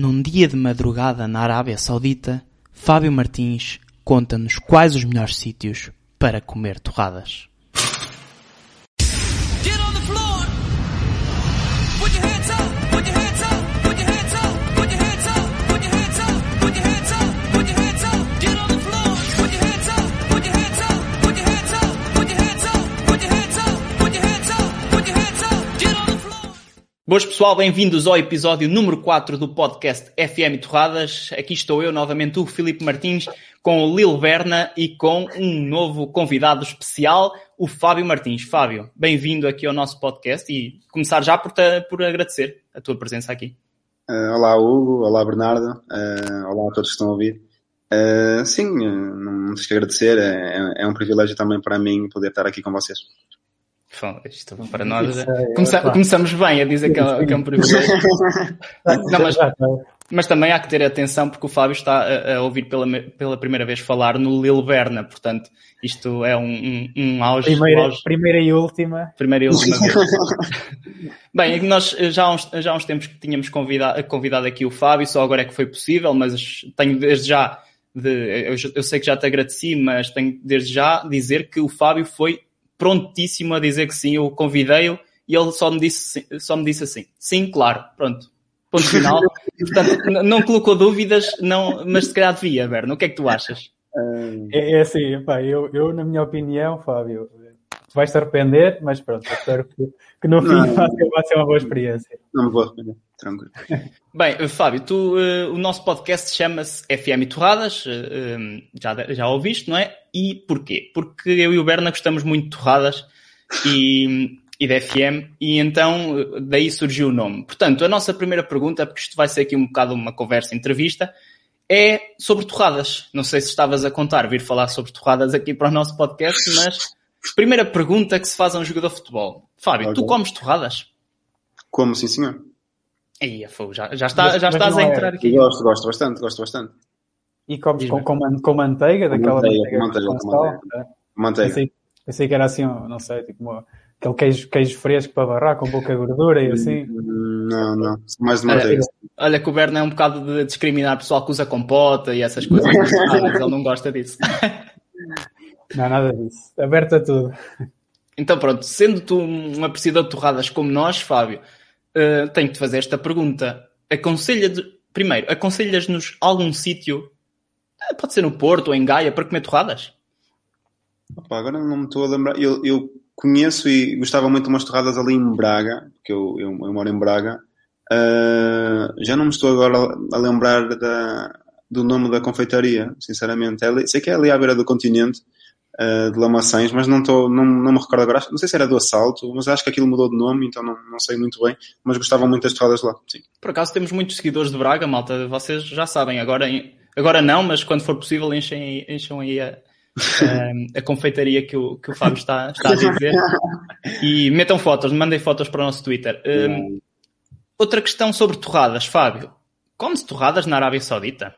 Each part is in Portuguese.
Num dia de madrugada na Arábia Saudita, Fábio Martins conta-nos quais os melhores sítios para comer torradas. Boas pessoal, bem-vindos ao episódio número 4 do podcast FM Torradas. Aqui estou eu novamente, o Filipe Martins, com o Lil Verna e com um novo convidado especial, o Fábio Martins. Fábio, bem-vindo aqui ao nosso podcast e começar já por, te, por agradecer a tua presença aqui. Uh, olá Hugo, olá Bernardo, uh, olá a todos que estão a ouvir. Uh, sim, não que agradecer, é, é, um privilégio também para mim poder estar aqui com vocês. Bom, isto para nós é, Começa, começamos bem a dizer que é, que é um privilégio. não, mas, mas, também há que ter atenção porque o Fábio está a, a, ouvir pela, pela primeira vez falar no Lil Verna, portanto, isto é um, um, um auge, primeira, auge. Primeira e última. Primeira e última vez. bem, nós já há, uns, já há uns tempos que tínhamos convidado, convidado aqui o Fábio, só agora é que foi possível, mas tenho desde já. De, eu, eu sei que já te agradeci, mas tenho desde já dizer que o Fábio foi prontíssimo a dizer que sim, eu convidei-o e ele só me disse, só me disse assim, sim, claro, pronto, ponto final. Portanto, não colocou dúvidas, não, mas se calhar devia, Berno, o que é que tu achas? É, é assim, pá, eu, eu, na minha opinião, Fábio, vais-te arrepender, mas pronto, espero que, que no fim não, vai, ser, vai ser uma boa experiência. Não me vou arrepender, tranquilo. Bem, Fábio, tu, uh, o nosso podcast chama-se FM Torradas, uh, já, já ouviste, não é? E porquê? Porque eu e o Berna gostamos muito de torradas e, e da FM, e então daí surgiu o nome. Portanto, a nossa primeira pergunta, porque isto vai ser aqui um bocado uma conversa, entrevista, é sobre torradas. Não sei se estavas a contar vir falar sobre torradas aqui para o nosso podcast, mas primeira pergunta que se faz a um jogador de futebol. Fábio, okay. tu comes torradas? Como, sim senhor. Aí, já, já, está, mas, já estás a entrar é. aqui. Gosto, gosto bastante, gosto bastante. E comes com, com, com, manteiga, daquela manteiga. Manteiga, com manteiga. Com manteiga. Pensei, pensei que era assim, não sei, tipo uma, aquele queijo, queijo fresco para barrar com pouca gordura e assim. Não, não, mais de manteiga. Olha, olha que o Berno é um bocado de discriminar o pessoal que usa compota e essas coisas, mas ele não gosta disso. Não, nada disso. Aberto a tudo. Então pronto, sendo tu um apreciador de torradas como nós, Fábio, uh, tenho que te fazer esta pergunta. Aconselha de... Primeiro, aconselhas-nos algum sítio, pode ser no Porto ou em Gaia, para comer torradas? Opa, agora não me estou a lembrar. Eu, eu, conheço e gostava muito de umas torradas ali em Braga, porque eu, eu, eu moro em Braga. Uh, já não me estou agora a lembrar da, do nome da confeitaria, sinceramente. É ali, sei que é ali à beira do continente, uh, de Lamaçães, mas não, tô, não, não me recordo agora. Não sei se era do Assalto, mas acho que aquilo mudou de nome, então não, não sei muito bem. Mas gostava muito das torradas lá, sim. Por acaso temos muitos seguidores de Braga, malta. Vocês já sabem, agora, agora não, mas quando for possível enchem, enchem aí a, a, a confeitaria que o, que o Fábio está, está a dizer. E metam fotos, mandem fotos para o nosso Twitter. Um, outra questão sobre torradas, Fábio. Come-se torradas na Arábia Saudita?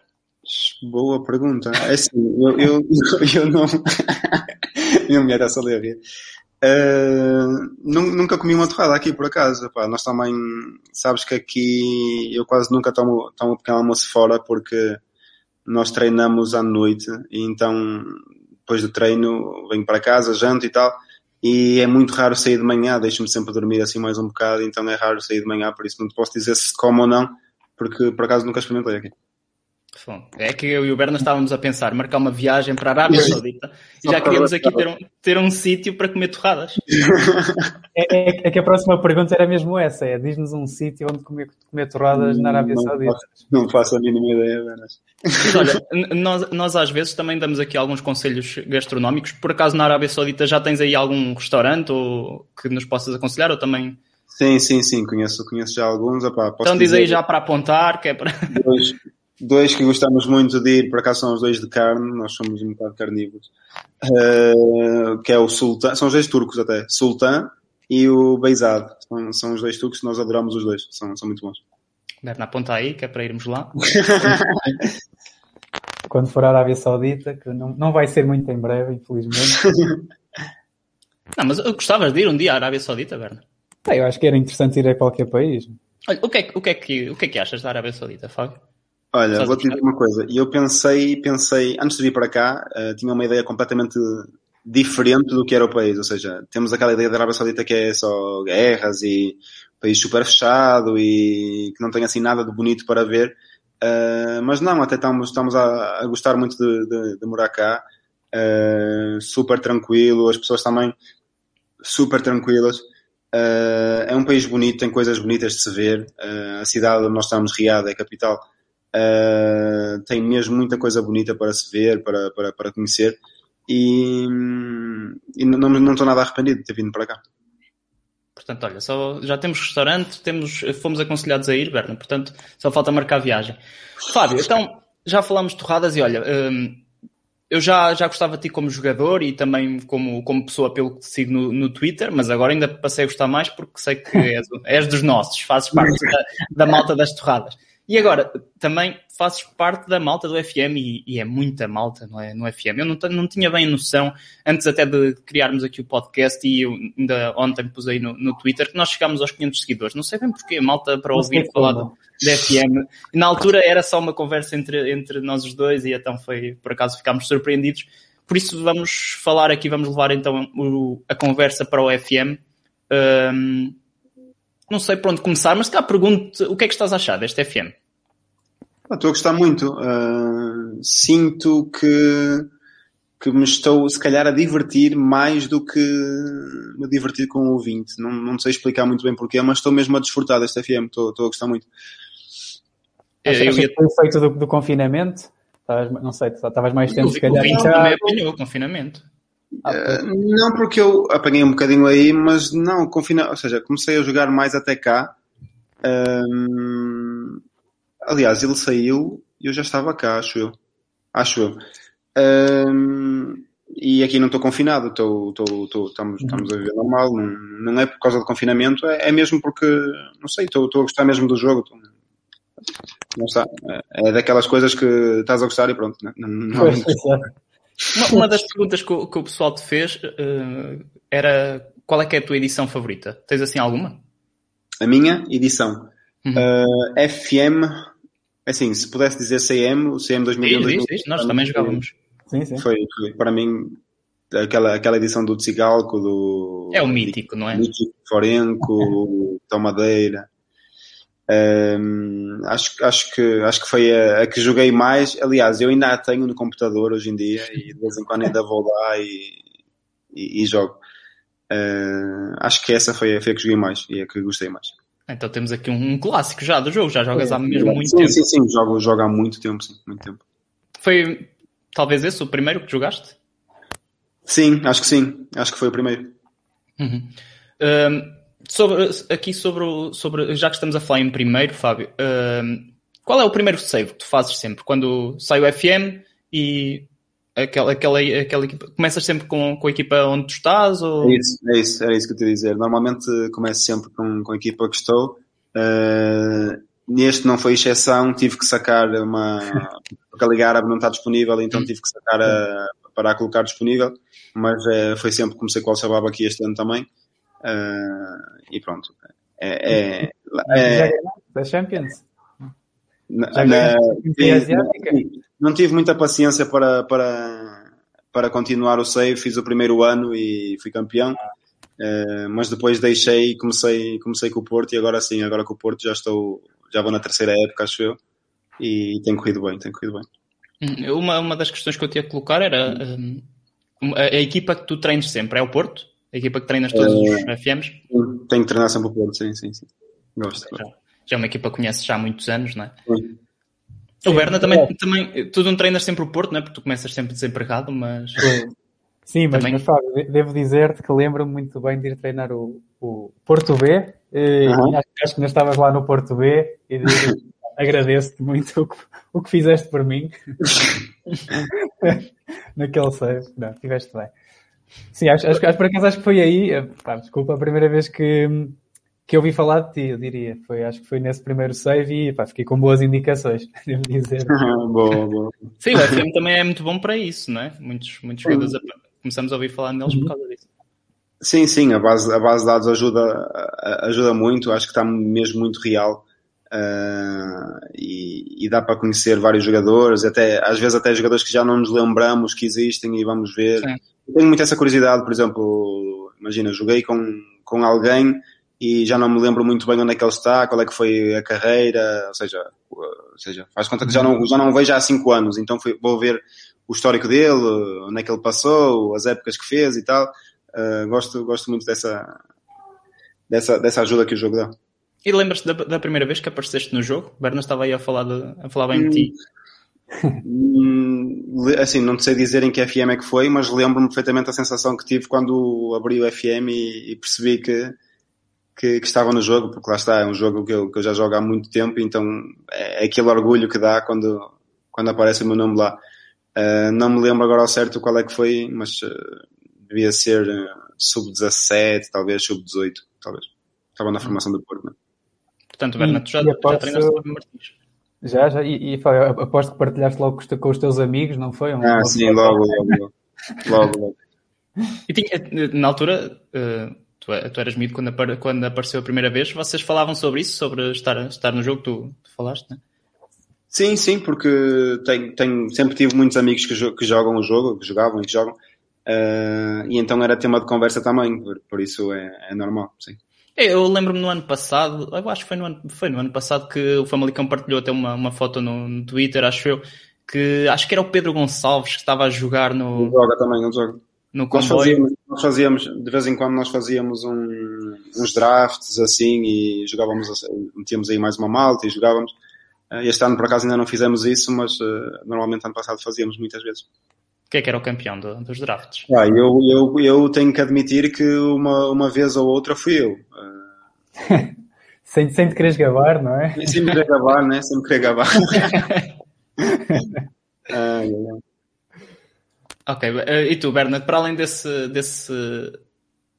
Boa pergunta. É assim, eu, eu, eu não. Minha mulher está a ler. Uh, nunca comi uma torrada aqui por acaso. Pá. Nós também, sabes que aqui eu quase nunca tomo, tomo pequeno almoço fora porque nós treinamos à noite e então depois do treino venho para casa, janto e tal. E é muito raro sair de manhã, deixo-me sempre dormir assim mais um bocado, então é raro sair de manhã, por isso não te posso dizer se como ou não, porque por acaso nunca experimentei aqui. É que eu e o Berna estávamos a pensar marcar uma viagem para a Arábia Saudita e já queríamos aqui ter um, ter um sítio para comer torradas. É, é, é, que a próxima pergunta era mesmo essa: é diz-nos um sítio onde comer, comer torradas na Arábia não Saudita. Faço, não faço a mínima ideia, Bernas. Olha, nós, nós às vezes também damos aqui alguns conselhos gastronómicos. Por acaso na Arábia Saudita já tens aí algum restaurante ou que nos possas aconselhar ou também. Sim, sim, sim, conheço, conheço já alguns. Opa, então diz aí já para apontar, que é para. Dois, dois que gostamos muito de ir, por acaso são os dois de carne, nós somos um bocado carnívoros, uh, que é o Sultan, são os dois turcos até, Sultan e o Beizad, são, são os dois turcos, nós adoramos os dois, são, são muito bons. Berna, aponta aí, que é para irmos lá. Quando for à Arábia Saudita, que não, não vai ser muito em breve, infelizmente. não, mas gostavas de ir um dia à Arábia Saudita, Berna? eu acho que era interessante ir a qualquer país. Olha, o que, é, o, que é que, o que é que achas da Arábia Saudita, Fábio? Olha, vou-te dizer uma coisa. E eu pensei, pensei, antes de vir para cá, eh, tinha uma ideia completamente diferente do que era o país. Ou seja, temos aquela ideia da Arábia Saudita que é só guerras e país super fechado e que não tem assim nada de bonito para ver. Eh, mas não, até estamos, estamos a, a gostar muito de, de- de morar cá. Eh, super tranquilo, as pessoas também super tranquilas. Eh, é um país bonito, tem coisas bonitas de se ver. A cidade onde nós estamos, Riad, é a capital. Uh, tem mesmo muita coisa bonita para se ver, para, para, para conhecer e, e não, não estou nada arrependido de ter vindo para cá. Portanto, olha, só, já temos restaurante, temos, fomos aconselhados a ir, Berna, portanto, só falta marcar a viagem. Fábio, então, já falámos de torradas e olha, hum, eu já, já gostava de ti como jogador e também como, como pessoa pelo que te sigo no, no Twitter, mas agora ainda passei a gostar mais porque sei que és, és dos nossos, fazes parte da, da malta das torradas. E agora, também fazes parte da malta do FM e, e é muita malta não é, no FM. Eu não, não tinha bem noção, antes até de criarmos aqui o podcast, e eu ainda ontem pus aí no, no Twitter, que nós chegámos aos 500 seguidores. Não sei bem porquê, malta para ouvir falar do, da FM. E na altura era só uma conversa entre, entre nós os dois e então foi, por acaso ficámos surpreendidos. Por isso vamos falar aqui, vamos levar então o- a conversa para o FM. Hum, não sei por onde começar, mas cá pergunto o que é que estás a achar deste FM? Ah, Estou a gostar muito. Uh, sinto que, que me estou, se calhar, a divertir mais do que me divertir com o ouvinte. Não, não sei explicar muito bem porquê, mas estou mesmo a desfrutar deste FM. Estou, estou a gostar muito. Achas Eu ia- o efeito do, do confinamento? Estavas- não sei, estavas mais tempo, O se calhar. Vinho já- também apanhou o confinamento. Uh, não porque eu apanhei um bocadinho aí, mas não, confina, ou seja, comecei a jogar mais até cá. Um, aliás, ele saiu e eu já estava cá, acho eu. Acho eu. Um, e aqui não estou confinado, estou, estou, estou, estamos, estamos a viver normal, não, não é por causa do confinamento, é, é mesmo porque, não sei, estou, a gostar mesmo do jogo. estou- não está, é, é daquelas coisas que estás a gostar e pronto. Não, não, não- Pois, exato. Uma, uma das perguntas que o, que o pessoal te fez eh, era qual é que é a tua edição favorita? Tens assim alguma? a minha edição. Uhum. Uh, FM, assim, se pudesse dizer CM, o CM 2001 Diz, diz, diz. Nós também jogávamos. Sim, sim. Foi, foi, para mim, aquela, aquela edição do Tsigalco, do. É o mítico, não é? Mítico, Forenco, Tom Madeira. Um, acho, acho, que, acho que foi a, a que joguei mais. Aliás, eu ainda a tenho no computador hoje em dia e de vez em quando ainda vou lá e, e, e jogo. Uh, acho que essa foi a, foi a que joguei mais e a que gostei mais. Então temos aqui um, um clássico já do jogo, já jogas há mesmo muito sim, tempo. sim, sim, jogo, jogo há muito tempo, sim, muito tempo. Foi talvez esse o primeiro que jogaste? Sim, acho que sim. Acho que foi o primeiro. Uhum. Um, sobre, aqui sobre, o- sobre, já que estamos a falar em primeiro, Fábio, um, qual é o primeiro save que tu fazes sempre? Quando sai o FM e aquela, aquela, aquela equipa, começas sempre com, com a equipa onde tu estás? Ou... É isso, é isso, era isso que eu te ia dizer. Normalmente começo sempre com, com a equipa que estou. Uh, neste não foi exceção, tive que sacar uma. Porque a Liga Árabe não está disponível, então tive que sacar a, para a colocar disponível. Mas eh, foi sempre, comecei com o Al-Shabaab aqui este ano também. Uh, e pronto. É, é, é, da Champions? na- Já na- ganhaste não tive muita paciência para, para, para continuar o save, fiz o primeiro ano e fui campeão. Eh, mas depois deixei e comecei, comecei com o Porto e agora sim, agora com o Porto já estou, já vou na terceira época, acho eu, e tem corrido bem, tem corrido bem. Hum, Uma, uma das questões que eu tinha que colocar era um, a, a equipa que tu treinas sempre, é o Porto? A equipa que treinas todos os FMs? Tenho que treinar sempre o Porto, sim, sim, sim. Gosto. Já, já é uma equipa que conheces já há muitos anos, não é? Sim. O Berna também, é. também, tu não treinas sempre o Porto, não é? Porque tu começas sempre desempregado, mas. Sim, mas, Também- mas Fábio, de- devo dizer-te que lembro-me muito bem de ir treinar o, o Porto B. e acho, acho que ainda estavas lá no Porto B e agradeço-te muito o que, o que fizeste por mim naquele save. Não, estiveste bem. Sim, acho, acho, que- acho, por acaso acho que foi aí, eh, pá, desculpa, a primeira vez que, que eu ouvi falar de ti, eu diria. Foi, acho que foi nesse primeiro save e pá, fiquei com boas indicações, devo dizer. boa, boa. Sim, o FM também é muito bom para isso, não é? Muitos, muitos jogadores ap- começamos a ouvir falar neles por causa disso. Sim, sim, a base, a base de dados ajuda, ajuda muito, acho que está mesmo muito real. Ah, e, e dá para conhecer vários jogadores, até, às vezes até jogadores que já não nos lembramos que existem e vamos ver. Sim. Eu tenho muito essa curiosidade, por exemplo, imagina, joguei com, com alguém e já não me lembro muito bem onde é que ele está, qual é que foi a carreira, ou seja, ou seja faz conta que já não, já não o vejo há cinco anos, então fui- vou ver o histórico dele, onde é que ele passou, as épocas que fez e tal. Ah, gosto, gosto muito dessa, dessa, dessa ajuda que o jogo dá. E lembras-te da, da primeira vez que apareceste no jogo? O Berna estava aí a falar, de- a falar bem de ti. Hum, assim, não te sei dizer em que FM é que foi, mas lembro-me perfeitamente a sensação que tive quando abri o FM e, e percebi que, que, que estava no jogo, porque lá está, é um jogo que eu, que eu já jogo há muito tempo, então é, é aquele orgulho que dá quando, quando aparece o meu nome lá. Ah, não me lembro agora ao certo qual é que foi, mas ah, devia ser ah, sub-17, talvez sub-18, talvez. Estava na formação do Porto, né? Portanto, Berna, tu já, já treinaste Fábio Martins. Já, já. E, e Fábio, aposto que partilhaste logo com os, teus amigos, não foi? Um- Ah, sim, logo, logo, logo. logo, logo. E tinha, na altura, eh, tu, tu eras miúdo quando, quando apareceu a primeira vez, vocês falavam sobre isso, sobre estar, estar no jogo, tu, tu falaste, né? Sim, sim, porque tenho, tenho- sempre tive muitos amigos que, jo- que jogam o jogo, que jogavam e que jogam, eh, e então era tema de conversa também, por, por isso é, é normal, sim. É, Eu lembro-me no ano passado, eu acho que foi no ano, foi no ano passado que o Famalicão partilhou até uma, uma foto no, no Twitter, acho eu, que acho que era o Pedro Gonçalves que estava a jogar no, joga também, ele joga. No Nós fazíamos, nós fazíamos, de vez em quando nós fazíamos um- uns drafts assim e jogávamos, metíamos aí mais uma malta e jogávamos. Eh, Este ano por acaso ainda não fizemos isso, mas eh, normalmente ano passado fazíamos muitas vezes. Quem é que era o campeão do- dos drafts? Ah, eu, eu, eu tenho que admitir que uma, uma vez ou outra fui eu. Sem, sem te quereres gabar, não é? Sempre querer gabar, né? Sempre querer gabar. Ai, ai, ai. Ok, eh, e tu, Bernardo, para além desse, desse,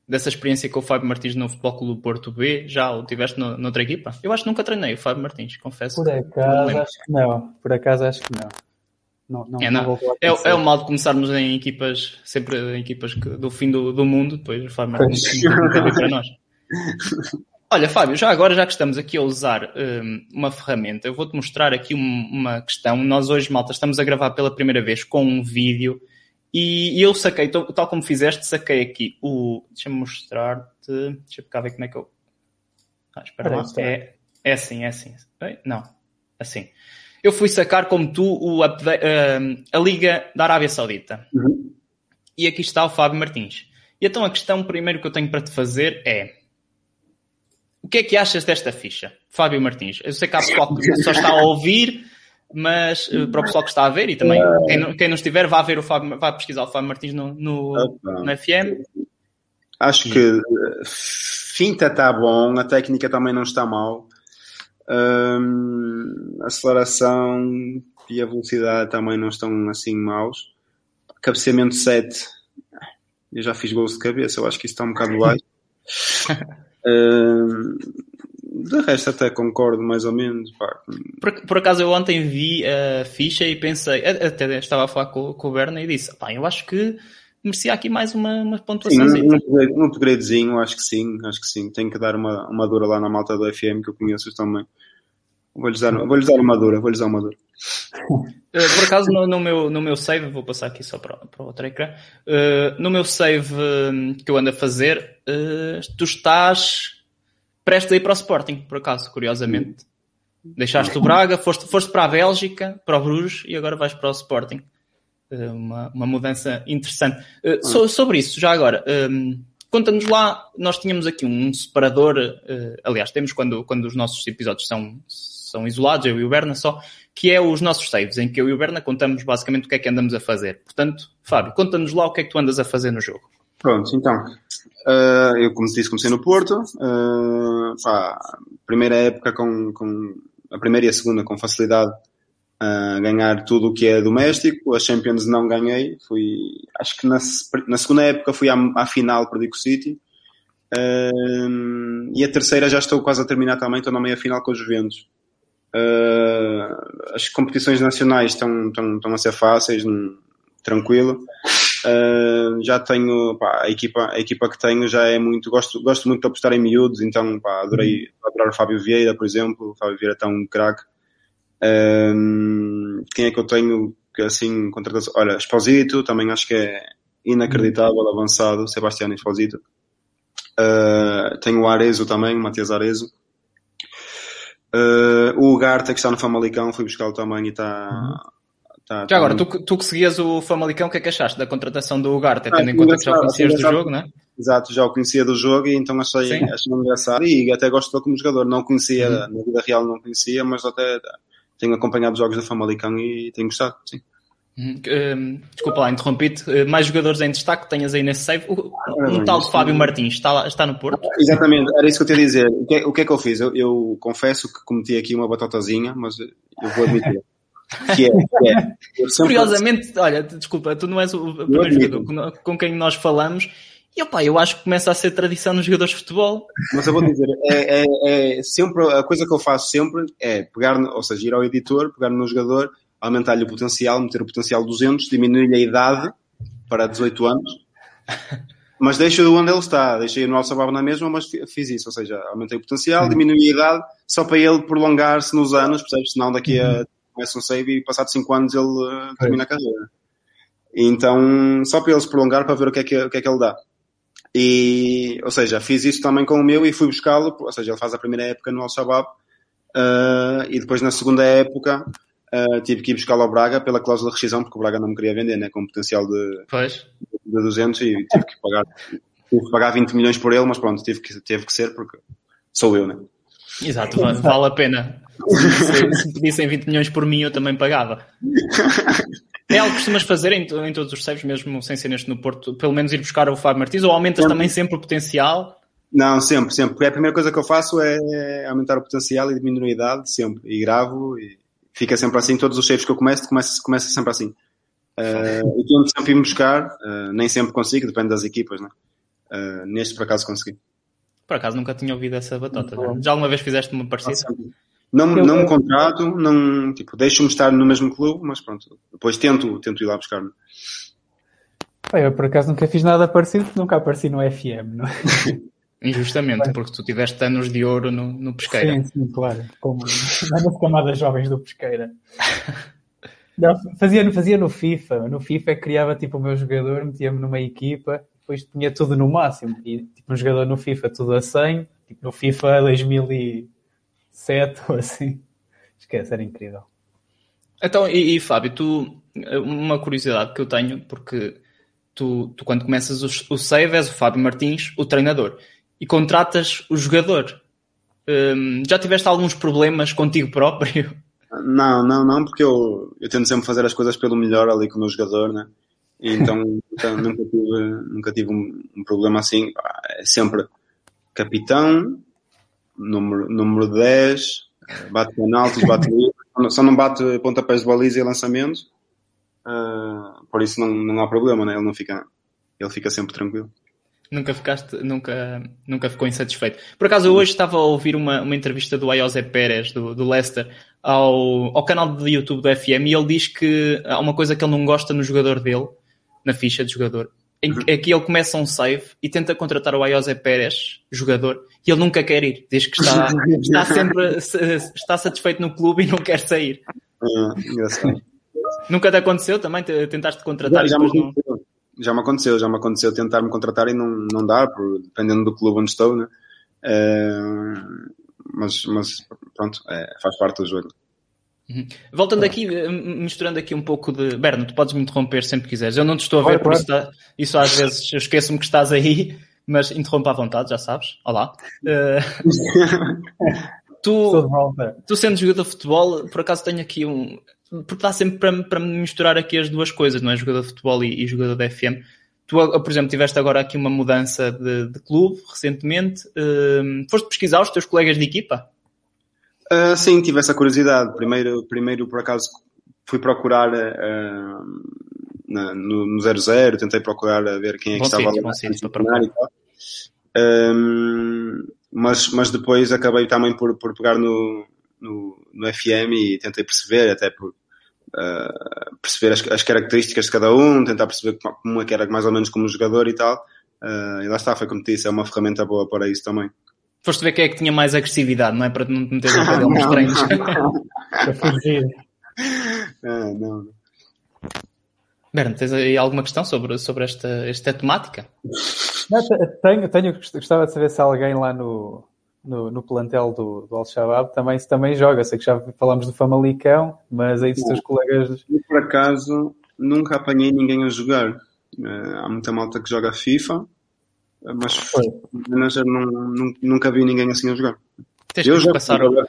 dessa experiência com o Fábio Martins no Futebol Clube Porto B, já o tiveste no, noutra equipa? Eu acho que nunca treinei o Fábio Martins, confesso. Por acaso acho que não. Por acaso acho que não. Não, não, É, não. É, é o mal de começarmos em equipas, sempre em equipas que- do fim do, do mundo, depois o Fábio Martins veio para nós. Olha, Fábio, já agora, já que estamos aqui a usar hum, uma ferramenta, eu vou-te mostrar aqui um- uma questão. Nós hoje, malta, estamos a gravar pela primeira vez com um vídeo e, e eu saquei, tal, tal como fizeste, saquei aqui o. Deixa-me mostrar-te. Deixa eu cá ver como é que eu. Ah, espera aí. É, é assim, é assim. Não, assim. Eu fui sacar como tu o hum, a Liga da Arábia Saudita. Uhum. E aqui está o Fábio Martins. E então a questão primeiro que eu tenho para te fazer é o que é que achas desta ficha, Fábio Martins? Eu sei que há pessoal que só está a ouvir, mas eh, para o pessoal que está a ver e também quem não, quem não estiver, vá ver o Fábio, vá pesquisar o Fábio Martins no, no, Opa. no FM. Acho que eh, finta está bom, a técnica também não está mal. Hum, a aceleração e a velocidade também não estão assim maus. Cabeceamento 7. Eu já fiz gols de cabeça, eu acho que isso está um bocado baixo. Hum, de resto até concordo mais ou menos. Por, por acaso eu ontem vi a ficha e pensei, até estava a falar com, com o Berna e disse, pá, eu acho que merecia aqui mais uma, uma Sim, pontuação. um, um, um upgradezinho, acho que sim, acho que sim. Tenho que dar uma, uma dura lá na malta do FM que eu conheço também. Vou-lhes dar, vou-lhes dar uma dura, vou-lhes dar uma dura. Uh, por acaso, no, no meu, no meu save, vou passar aqui só para, para o outro ecrã. Uh, no meu save um, que eu ando a fazer, uh, tu estás prestes a ir para o Sporting, por acaso, curiosamente. Deixaste o Braga, foste, foste para a Bélgica, para o Bruges e agora vais para o Sporting. Uh, uma, uma mudança interessante. Uh, so- sobre isso, já agora, um, conta-nos lá, nós tínhamos aqui um separador, uh, aliás, temos quando, quando os nossos episódios são, são isolados, eu e o Berna só, que é os nossos saves, em que eu e o Berna contamos basicamente o que é que andamos a fazer. Portanto, Fábio, conta-nos lá o que é que tu andas a fazer no jogo. Pronto, então. ah, eu, como disse, comecei no Porto. ah, pá, primeira época com, com. A primeira e a segunda com facilidade a ganhar tudo o que é doméstico. A Champions não ganhei. Fui. Acho que na, na segunda época fui à, à final, com o City. Ah, e a terceira já estou quase a terminar também, estou na meia final com os Juventus. Ah, as competições nacionais estão, estão, estão a ser fáceis, tranquilo. Uh, já tenho, pá, a equipa, a equipa que tenho já é muito, gosto, gosto muito de apostar em miúdos, então, pá, adorei, adorar o Fábio Vieira, por exemplo, o Fábio Vieira está um craque. Quem é que eu tenho que assim, contratação? Olha, Esposito, também acho que é inacreditável, avançado, Sebastião Esposito. Uh, tenho o Arezo também, Matias Arezo. Uh, o Garta, que está no Famalicão, fui buscá-lo também e está. Tá- Já tá agora, muito- tu, tu que seguias o Famalicão, o que é que achaste da contratação do Ugarte? Ah, Tendo em conta que já conhecias do jogo, não é? Exato, já o conhecia do jogo e então achei, Sim. achei engraçado e até gosto dele como jogador. Não conhecia, Uhum. na vida real não conhecia, mas até tenho acompanhado os jogos do Famalicão e tenho gostado, sim. Uhum. Hum, desculpa lá, interrompi-te. Uh, Mais jogadores em destaque que tenhas aí nesse save? O- Ora Um tal de Fábio Martins está, lá- está no Porto? Exatamente, era isso que eu te ia dizer. O que, é- o que é que eu fiz? Eu, eu confesso que cometi aqui uma batotazinha, mas eu vou admitir. Que é, que é. Curiosamente, olha, desculpa, tu não és o primeiro jogador com, com quem nós falamos e opa, eu acho que começa a ser tradição nos jogadores de futebol. Mas eu vou dizer, é, é, é sempre, a coisa que eu faço sempre é pegar, ou seja, ir ao editor, pegar no jogador, aumentar-lhe o potencial, meter o potencial 200, diminuir-lhe a idade para 18 anos, mas deixo-o onde ele está, deixei no Al-Shabaab na mesma, mas fi- fiz isso, ou seja, aumentei o potencial, diminui a idade, só para ele prolongar-se nos anos, percebes? Senão daqui a começa um save e passados 5 anos ele eh, termina a carreira. Então, só para ele se prolongar para ver o que é que, o que, é que ele dá. E, ou seja, fiz isso também com o meu e fui buscá-lo, ou seja, ele faz a primeira época no Al-Shabaab, uh, e depois na segunda época uh, tive que ir buscá-lo ao Braga pela cláusula de rescisão, porque o Braga não me queria vender, né, com potencial de, Pois. de 200 e tive que pagar, tive que pagar 20 milhões por ele, mas pronto, tive que, teve que ser porque sou eu, né? Exato, va- vale a pena. Se, se pedissem 20 milhões por mim, eu também pagava. É algo que costumas fazer em, em todos os saves, mesmo sem ser neste no Porto, pelo menos ir buscar o Fábio Martins, ou aumentas Sempre. também sempre o potencial? Não, sempre, sempre. Porque a primeira coisa que eu faço é aumentar o potencial e diminuir a idade, sempre. E gravo e fica sempre assim. Todos os saves que eu começo, começa, começa sempre assim. Uh, e tento sempre ir buscar, uh, nem sempre consigo, depende das equipas, né? Uh, neste, por acaso, consegui. Por acaso nunca tinha ouvido essa batota. Já, Já alguma vez fizeste uma parecida? Não, Eu- não me contrato, não, tipo, deixo-me estar no mesmo clube, mas pronto. Depois tento, tento ir lá buscar-me. Eu por acaso nunca fiz nada parecido, porque nunca apareci no FM, não é? Injustamente, porque tu tiveste anos de ouro no, no pesqueira. Sim, sim, claro. Como nas camadas jovens do pesqueira. Não, fazia, fazia no FIFA. No FIFA é que criava tipo o meu jogador, metia-me numa equipa, depois tinha tudo no máximo. E tipo um jogador no FIFA tudo a 100, tipo no FIFA 2007 ou assim. Esquece, era incrível. Então, e, e, Fábio, tu, uma curiosidade que eu tenho, porque tu, tu quando começas o, o save és o Fábio Martins, o treinador, e contratas o jogador. Hum, já tiveste alguns problemas contigo próprio? Não, não, não, porque eu, eu tento sempre fazer as coisas pelo melhor ali com o meu jogador, né? E então nunca, nunca tive, nunca tive um, um problema assim. É sempre capitão, número, número 10, bate penaltis, bate só não bate pontapés de baliza e lançamentos. Ah, por isso não, não há problema, né? Ele não fica, ele fica sempre tranquilo. Nunca ficaste, nunca, nunca ficou insatisfeito. Por acaso, eu hoje estava a ouvir uma, uma entrevista do Ayose Pérez, do, do Leicester, ao, ao canal do YouTube do FM, e ele diz que há uma coisa que ele não gosta no jogador dele, na ficha de jogador, em que- é que ele começa um save e tenta contratar o Ayose Pérez, jogador, e ele nunca quer ir. Diz que está, está sempre, está satisfeito no clube e não quer sair. Engraçado. Nunca te aconteceu também? Te- Tentaste contratar Já, e já, me não... aconteceu, já me aconteceu, já me aconteceu tentar me contratar e não, não dar, dependendo do clube onde estou, né? Eh, mas, mas pronto, é, faz parte do jogo. Voltando aqui, eh, misturando aqui um pouco de. Berno, tu podes me interromper sempre que quiseres. Eu não te estou a ver, Claro, por isso, tá- isso às vezes eu esqueço-me que estás aí, mas interrompa à vontade, já sabes. Olá. Estou tu, tu sendo jogador de futebol, por acaso tenho aqui um. Porque dá sempre para, para misturar aqui as duas coisas, não é? Jogador de futebol e, e jogador de FM. Tu, ah, por exemplo, tiveste agora aqui uma mudança de, de clube recentemente. Eh, foste pesquisar os teus colegas de equipa? Ah, sim, tive essa curiosidade. Primeiro, primeiro por acaso, fui procurar ah, na- no, no 00, tentei procurar a ver quem é que Bom estava sítio, lá bom sítio para e tal. Ahm, mas, mas depois acabei também por, por pegar no, no, no FM e tentei perceber, até por, uh, perceber as, as, características de cada um, tentar perceber como é que era mais ou menos como jogador e tal. Uh, e lá está, foi como te disse, é uma ferramenta boa para isso também. Foste ver quem é que tinha mais agressividade, não é? Para não te meter no cabelo nos treinos. Para fugir. Ah, não. Berno, tens aí alguma questão sobre, sobre esta, esta temática? Não, te- tenho, tenho, gostava de saber se alguém lá no, no, no plantel do, do Al-Shabaab também, se também joga. Sei que já falámos do Famalicão, mas aí dos teus colegas. Eu, por acaso, nunca apanhei ninguém a jogar. Uh, há muita malta que joga FIFA, mas Foi. manager não, nun- nunca vi ninguém assim a jogar. Tens Eu já passar o...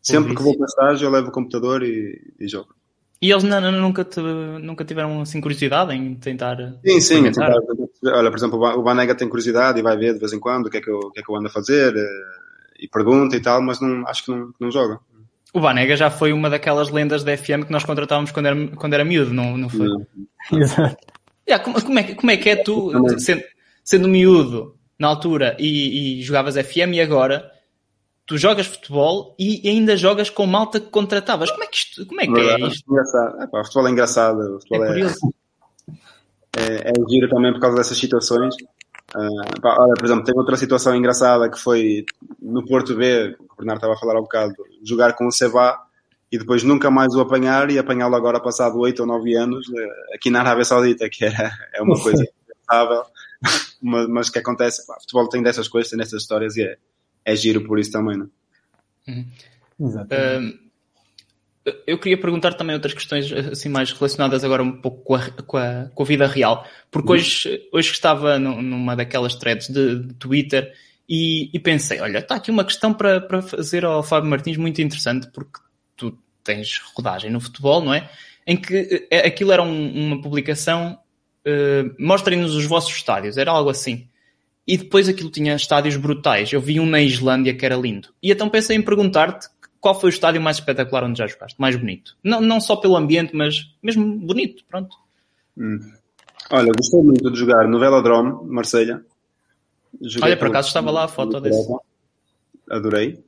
Sempre que vou para estágio, eu levo o computador e, e jogo. E eles não, não- nunca, te- nunca tiveram assim, curiosidade em tentar. Sim, sim. tentar- olha, por exemplo, o Ba- o Banega tem curiosidade e vai ver de vez em quando o que é que eu, o que é que eu ando a fazer eh, e pergunta e tal, mas não, acho que não, não joga. O Banega já foi uma daquelas lendas da FM que nós contratávamos quando era, quando era miúdo, não, não foi? Exato. Yeah, como, como é, que- como é que é tu, sendo, sendo miúdo na altura e, e jogavas FM e agora tu jogas futebol e ainda jogas com malta que contratavas? Como é que isto, como é, que é Verdade. isto? Engraçado. É, pá, o futebol é engraçado. O É futebol é, curioso. é, é giro também por causa dessas situações. Ah, pá, olha, por exemplo, tem outra situação engraçada que foi no Porto B, que o Bernardo estava a falar há um bocado, jogar com o Seba e depois nunca mais o apanhar e apanhá-lo agora passado 8 ou 9 anos eh, aqui na Arábia Saudita, que é, é uma coisa impensável, mas, mas que acontece. Pá, o futebol tem dessas coisas, tem dessas histórias e é, é giro por isso também, não? é? Exato. Ahm, eu queria perguntar também outras questões assim mais relacionadas agora um pouco com a, com a, com a vida real, porque hoje, hoje estava nu- numa daquelas threads de, de Twitter e, e pensei, olha, está aqui uma questão para, para fazer ao Fábio Martins muito interessante, porque tu tens rodagem no futebol, não é? Em que eh, aquilo era um- uma publicação, eh, mostrem-nos os vossos estádios, era algo assim. E depois aquilo tinha estádios brutais. Eu vi um na Islândia que era lindo. E então pensei em perguntar-te qual foi o estádio mais espetacular onde já jogaste, mais bonito. Não, não só pelo ambiente, mas mesmo bonito, pronto. Olha, gostei muito de jogar no Velodrome, Marselha. Joguei Olha, por acaso estava lá a foto desse. Adorei.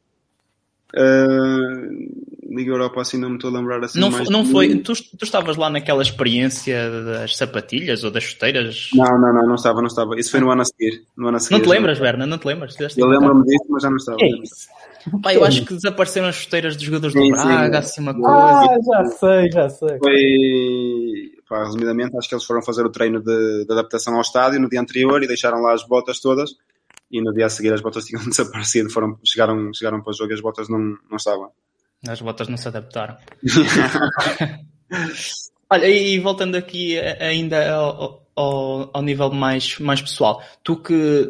Uh, Liga Europa assim não me estou a lembrar assim Não, mais não foi. Tu, tu estavas lá naquela experiência das sapatilhas ou das chuteiras? Não, não, não, não estava, não estava. Isso foi no ano a seguir. No ano a seguir Não te lembras, Berna? Não te lembras? Eu lembro-me disso, mas já não estava. É isso? Pá, eu acho que desapareceram as chuteiras dos jogadores do Sim, sim. Braga, assim uma coisa. Ah, já sei, já sei. Foi, pá, resumidamente, acho que eles foram fazer o treino de, de adaptação ao estádio no dia anterior e deixaram lá as botas todas. E no dia a seguir as botas tinham desaparecido, foram, chegaram, chegaram para o jogo e as botas não, não estavam. As botas não se adaptaram. Olha, e voltando aqui ainda ao, ao, ao nível mais, mais pessoal, tu que,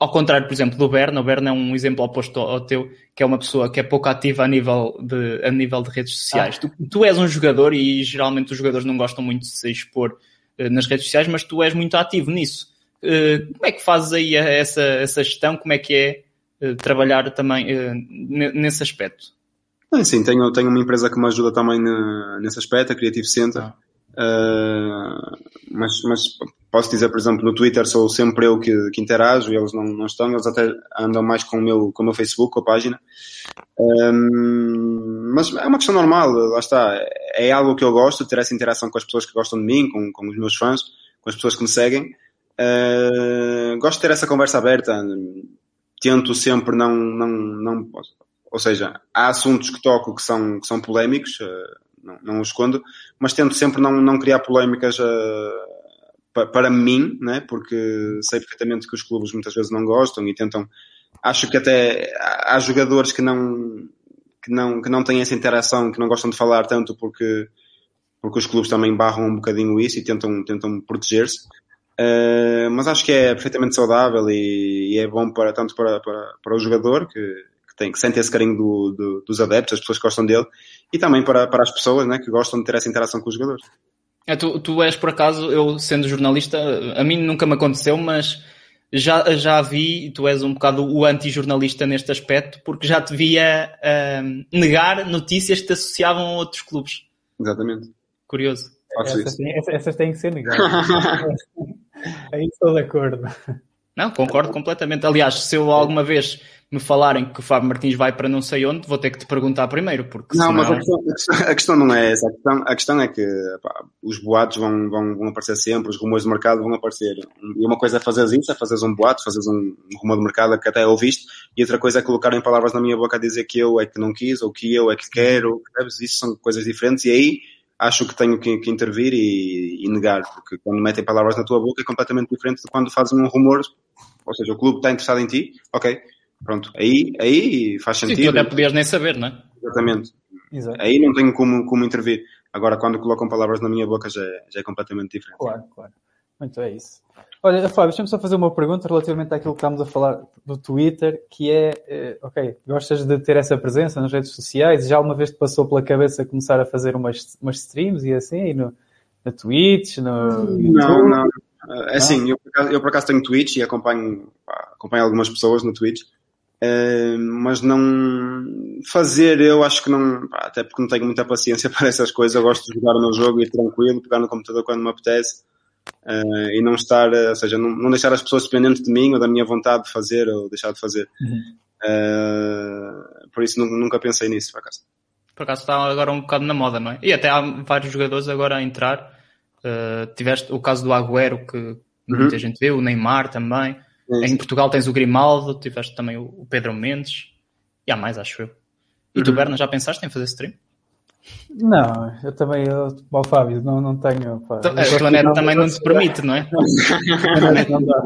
ao contrário, por exemplo, do Berna, o Berna é um exemplo oposto ao teu, que é uma pessoa que é pouco ativa a nível de, a nível de redes sociais. Tu, tu és um jogador e geralmente os jogadores não gostam muito de se expor eh, nas redes sociais, mas tu és muito ativo nisso. Eh, como é que fazes aí a- essa, essa gestão? Como é que é eh, trabalhar também ne- nesse aspecto? Ah, Sim, tenho, tenho uma empresa que me ajuda também ne- nesse aspecto, a Creative Center. Ah. Uh, mas, mas posso dizer, por exemplo, no Twitter sou sempre eu que, que interajo e eles não, não estão, eles até andam mais com o meu, com o meu Facebook, com a página. Um, mas é uma questão normal, lá está. É algo que eu gosto, ter essa interação com as pessoas que gostam de mim, com, com os meus fãs, com as pessoas que me seguem. Uh, gosto de ter essa conversa aberta. Tento sempre não, não, não, ou seja, há assuntos que toco que são, que são polémicos, uh, não, não os escondo, mas tento sempre não, não criar polémicas uh, pa, para mim, né? porque sei perfeitamente que os clubes muitas vezes não gostam e tentam. Acho que até há jogadores que não, que não, que não têm essa interação, que não gostam de falar tanto porque, porque os clubes também barram um bocadinho isso e tentam, tentam proteger-se. Uh, mas acho que é perfeitamente saudável e, e é bom para, tanto para, para, para o jogador que, que, tem, que sente esse carinho do, do, dos adeptos, as pessoas que gostam dele, e também para, para as pessoas né, que gostam de ter essa interação com os jogadores. É, tu, tu és, por acaso, eu sendo jornalista, a mim nunca me aconteceu, mas já, já vi, tu és um bocado o anti-jornalista neste aspecto, porque já te via uh, negar notícias que te associavam a outros clubes. Exatamente. Curioso. Essas, têm- essas- essas têm que ser negadas. Aí estou de acordo. Não, concordo completamente. Aliás, se eu alguma vez me falarem que o Fábio Martins vai para não sei onde, vou ter que te perguntar primeiro, porque Não, senão... mas a questão, a questão- não é essa. A questão, a questão é que pá, os boatos vão, vão, vão aparecer sempre, os rumores de mercado vão aparecer. E uma coisa é fazeres isso, é fazeres um boato, fazeres um, um rumor de mercado que até ouviste, e outra coisa é colocarem palavras na minha boca a dizer que eu é que não quis, ou que eu é que quero, percebes? Isso são coisas diferentes, e aí acho que tenho que, que intervir e, e negar, porque quando metem palavras na tua boca é completamente diferente de quando fazem um rumor, ou seja, o clube está interessado em ti, ok, pronto, aí, aí faz Sim, tu sentido. até podias nem saber, não é? Exatamente. Exato. Aí não tenho como, como intervir. Agora, quando colocam palavras na minha boca, já, é- já é completamente diferente. Claro, claro. Muito é isso. Olha, Fábio, deixa-me só fazer uma pergunta relativamente àquilo que estamos a falar do Twitter, que é, eh, ok, gostas de ter essa presença nas redes sociais? Já alguma vez te passou pela cabeça começar a fazer umas, umas streams e assim, no, na Twitch, no Não, YouTube? não. É assim, eu, por acaso- eu por acaso tenho Twitch e acompanho, acompanho algumas pessoas no Twitch, eh, mas não fazer eu acho que não, até porque não tenho muita paciência para essas coisas, eu gosto de jogar o meu jogo e ir tranquilo, pegar no computador quando me apetece eh, e não estar, eh, ou seja, não, não deixar as pessoas dependentes de mim ou da minha vontade de fazer ou deixar de fazer. Uhum. Eh, por isso nu- nunca pensei nisso, por acaso. Por acaso está agora um bocado na moda, não é? E até há vários jogadores agora a entrar. Uh, tiveste o caso do Agüero, que muita gente vê, o Neymar também. É Em Portugal tens o Grimaldo, tiveste também o Pedro Mendes. E há mais, acho eu. E tu, Uhum. Berna, já pensaste em fazer stream? Não, eu também, eu, bom, Fábio, não, não tenho. Pá, Então, eu A de- também não te permite, não é? Não dá.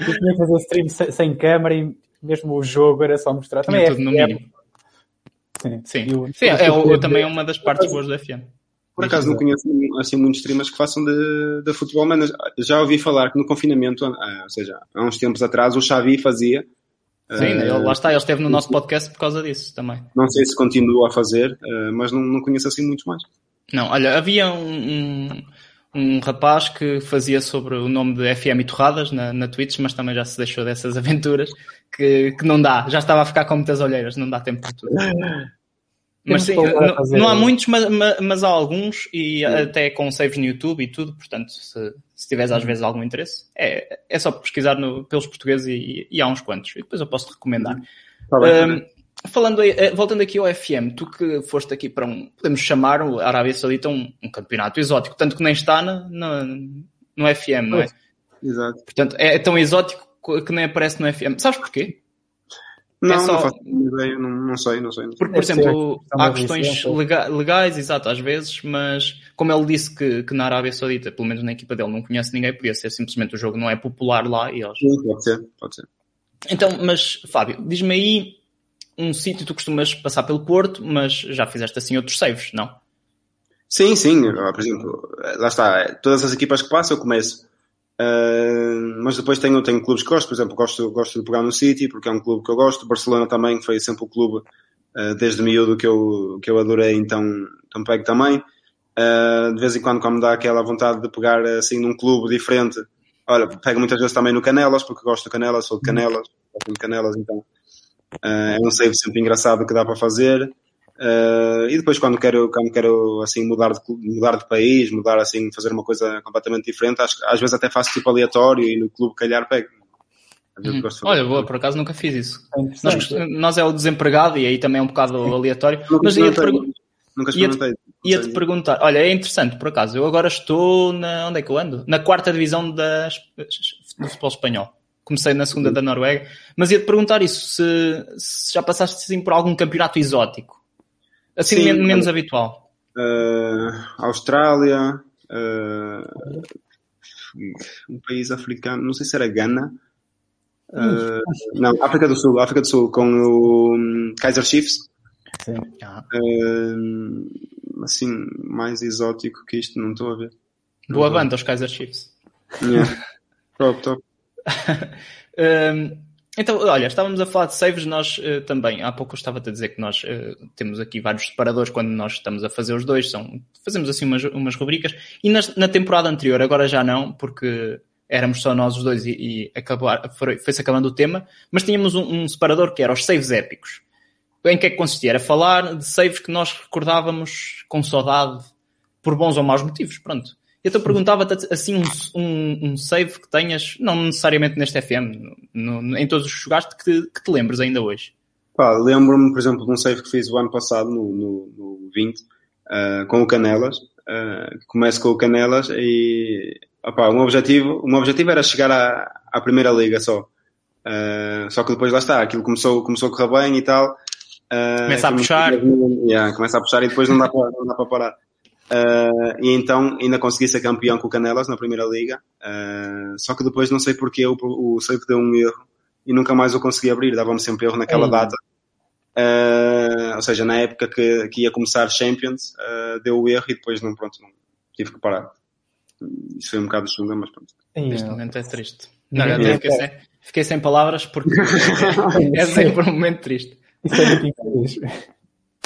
Eu tinha que fazer stream sem, sem câmera e mesmo o jogo era só mostrar. Também é tudo no FM. mínimo. Sim, Sim, E o- Sim é, é, o- também é uma das partes boas do FM. Por acaso não conheço assim muitos streamers que façam de, de futebol, mas já ouvi falar que no confinamento, ou seja, há uns tempos atrás, o Xavi fazia. Sim, ah, ele, lá está, ele esteve no nosso podcast por causa disso também. Não sei se continua a fazer, ah, mas não, não conheço assim muitos mais. Não, olha, havia um, um, um rapaz que fazia sobre o nome de FM e Torradas na, na Twitch, mas também já se deixou dessas aventuras, que, que não dá, já estava a ficar com muitas olheiras, não dá tempo para tudo. Mas sim, não, fazer- não há muitos, mas, mas- há alguns, e até com saves no YouTube e tudo, portanto, se, se tiveres às vezes algum interesse, é, é só pesquisar no- pelos portugueses e, e há uns quantos, e depois eu posso te recomendar. Tá bem, Um, falando eh, voltando aqui ao FM, tu que foste aqui para um, podemos chamar o Arábia Saudita um, um campeonato exótico, tanto que nem está na, na- no FM, não é? Exato. Portanto, é tão exótico que nem aparece no FM. Sabes porquê? Não, É só- não faço ideia, não, não sei, não sei. Porque, por ser exemplo, há questões lega- legais, exato, às vezes, mas como ele disse que, que na Arábia Saudita, pelo menos na equipa dele, não conhece ninguém, podia ser simplesmente o jogo não é popular lá e eles... Sim, pode ser, pode ser. Então, mas, Fábio, diz-me aí um sítio, tu costumas passar pelo Porto, mas já fizeste assim outros saves, não? Sim, sim, ah, por exemplo, lá está, todas as equipas que passam eu começo. Mas depois tenho, tenho clubes que gosto, por exemplo, gosto, gosto de pegar no City, porque é um clube que eu gosto. Barcelona também foi sempre o clube ah, desde miúdo que eu, que eu adorei, então, então pego também. Ah, de vez em quando, quando dá aquela vontade de pegar assim num clube diferente, olha, pego muitas vezes também no Canelas, porque gosto de Canelas, sou de Canelas, gosto de Canelas, então ah, é um save sempre engraçado que dá para fazer. Uh, e depois quando quero, quando quero assim mudar de, mudar de país, mudar assim, fazer uma coisa completamente diferente, acho, que às vezes até faço tipo aleatório e no clube calhar pego. Às vezes Uhum. gosto de fazer. Olha, boa, por acaso nunca fiz isso. É Nós, nós é o desempregado e aí também é um bocado aleatório. Nunca Mas ia-te pergu- ia-te sei. perguntar, olha, é interessante por acaso, eu agora estou na. Onde é que eu ando? Na quarta divisão das, do futebol espanhol. Comecei na segunda da Noruega, mas ia-te perguntar isso, se, se já passaste assim por algum campeonato exótico. Assim Sim, men- menos olha. habitual. Uh, Austrália, uh, um país africano, não sei se era Gana. Uh, não, África do Sul, África do Sul, com o um, Kaiser Chiefs. Sim. Uh, assim, mais exótico que isto, não estou a ver. boa banda, os Kaiser Chiefs. Yeah. top, top. Hum, então, olha, estávamos a falar de saves, nós eh, também, há pouco eu estava-te a dizer que nós eh, temos aqui vários separadores quando nós estamos a fazer os dois, são, fazemos assim umas, umas rubricas, e nas- na temporada anterior, agora já não, porque éramos só nós os dois e, e acabar, foi- foi-se acabando o tema, mas tínhamos um, um separador que era os saves épicos. Em que é que consistia? Era falar de saves que nós recordávamos com saudade, por bons ou maus motivos, pronto. Então perguntava-te assim um, um, um save que tenhas, não necessariamente neste FM, no- no- em todos os que jogaste, que te, que te lembres ainda hoje. Pá, lembro-me, por exemplo, de um save que fiz o ano passado, no, no, no 20, ah, com o Canelas. Ah, começo com o Canelas e, opá, o meu objetivo, meu objetivo era chegar à, à primeira liga só. Ah, só que depois lá está, aquilo começou, começou a correr bem e tal. Ah, Começa a puxar. Yeah, começa a puxar e depois não dá para, não dá para parar. Ah, e então ainda consegui ser campeão com o Canelas na primeira liga. Ah, só que depois não sei porque o, o save deu um erro e nunca mais o consegui abrir. Dava-me sempre erro naquela Ei. data. Ah, ou seja, na época que, que ia começar Champions, deu o erro e depois não, pronto, não, tive que parar. Isso foi um bocado chunga, mas pronto. Neste meu. momento é triste. Não, eu fiquei, sem, fiquei sem palavras porque é sempre um momento triste. Isso é muito.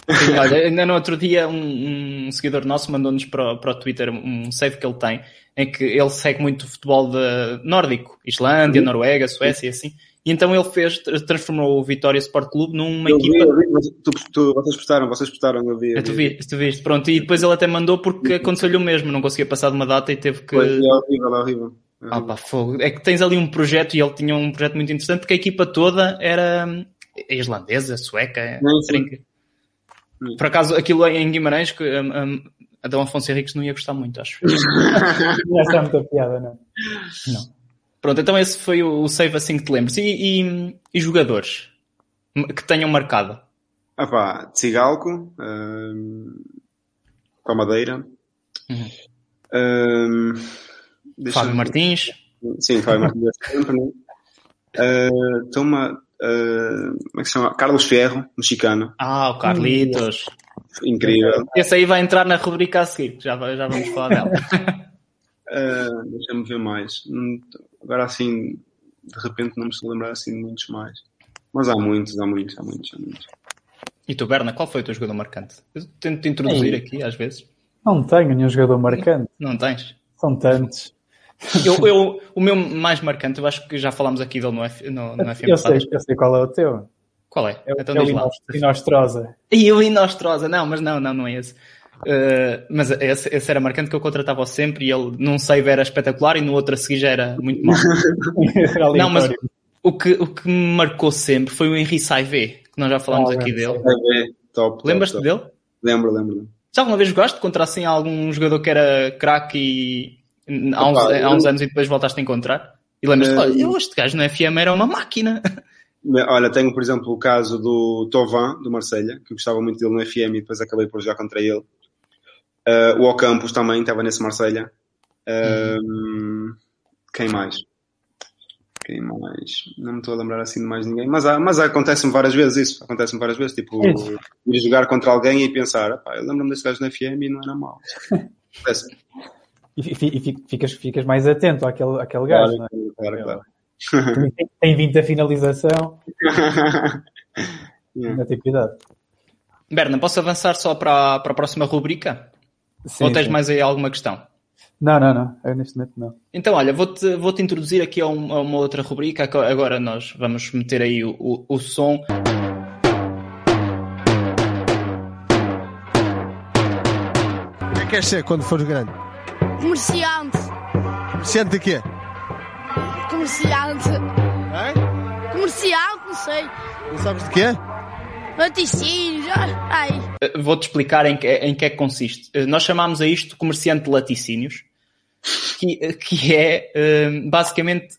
Sim, olha, ainda no outro dia um, um seguidor nosso mandou-nos para, o- para o Twitter um save que ele tem, em que ele segue muito futebol de nórdico, Islândia, Noruega, Suécia e assim. E então ele fez, tra- transformou o Vitória Sport Clube numa Eu vi, equipa. eu vi, mas tu, tu, vocês postaram, vocês postaram, eu vi. eu É, tu, vi. tu viste, pronto. E depois ele até mandou porque aconteceu-lhe o mesmo, não conseguia passar de uma data e teve que. Pois, é horrível, é horrível. É Ah, pá, fogo. É que tens ali um projeto e ele tinha um projeto muito interessante porque a equipa toda era hum, islandesa, sueca. Incrível. Por acaso, aquilo em Guimarães, que hum, hum, Adão Afonso Henriques não ia gostar muito, acho. Não é muita piada, não. Pronto, então esse foi o save assim que te lembres. E, e- e jogadores que tenham marcado? Ah pá, Tsigalco, hum, com a Madeira. Uhum. Hum, Fábio Martins? Sim, Fábio Martins é sempre, né? Uh, Toma, uh, como é que se chama? Carlos Ferro, mexicano. Ah, o Carlitos. Incrível. Esse aí vai entrar na rubrica a seguir, já, já vamos falar dela. Uh, Deixa-me ver mais. Hum, Agora assim, de repente não me estou a lembrar assim de muitos mais. Mas há muitos, há muitos, há muitos, há muitos. E tu, Berna, qual foi o teu jogador marcante? Eu tento te introduzir Ei. aqui, às vezes. Não tenho nenhum jogador marcante. Não tens? São tantos. Eu, eu- o meu mais marcante, eu acho que já falámos aqui dele no, F, no, no FM Eu sei, eu sei qual é o teu. Qual é? É, o- então é o Inostrosa. E o Inostrosa, não, mas não, não, não é esse. Uh, mas esse, esse era marcante que eu contratava sempre e ele num save era espetacular e no outro a seguir já era muito mau. Não, mas o que, o que me marcou sempre foi o Henri Saivé, que nós já falámos Ah, aqui bem, dele. Vai ver, top. Lembras-te dele? Lembro, lembro. lembro. Já alguma vez jogaste contra assim algum jogador que era craque e há uns, Opa, há uns eu- anos e depois voltaste a encontrar? E lembras-te, Eh, olha, eu, este gajo no FM era uma máquina. Olha, tenho, por exemplo, o caso do Tovan, do Marselha, que eu gostava muito dele no FM e depois acabei por jogar contra ele. Uh, o Ocampos também estava nesse Marselha. Um, Quem mais? Quem mais? Não me estou a lembrar assim de mais ninguém. Mas, há- mas acontece-me várias vezes isso. Acontece-me várias vezes. Tipo, ir jogar contra alguém e pensar, "Epá, eu lembro-me desse gajo no FM e não era mau. Acontece. E, e fi- ficas, ficas mais atento àquele, àquele Claro, gajo, não é? claro, claro. Tem, tem 20 a finalização, ainda tem cuidado. Berna, posso avançar só para, a- para a próxima rubrica? Sim, Ou tens sim. mais aí alguma questão? Não, não, não. Eu neste momento não. Então, olha, vou-te vou -te introduzir aqui a, um- a uma outra rubrica. que Agora nós vamos meter aí o, o, o som. O que é que queres ser quando fores grande? Comerciante. Comerciante de quê? Comerciante. Hã? Comerciante, não sei. Não sabes de quê? Laticínios. Ai. Eh, Vou-te explicar em que, em que é que consiste. Eh, Nós chamamos a isto comerciante de laticínios, que, eh, que é eh, basicamente,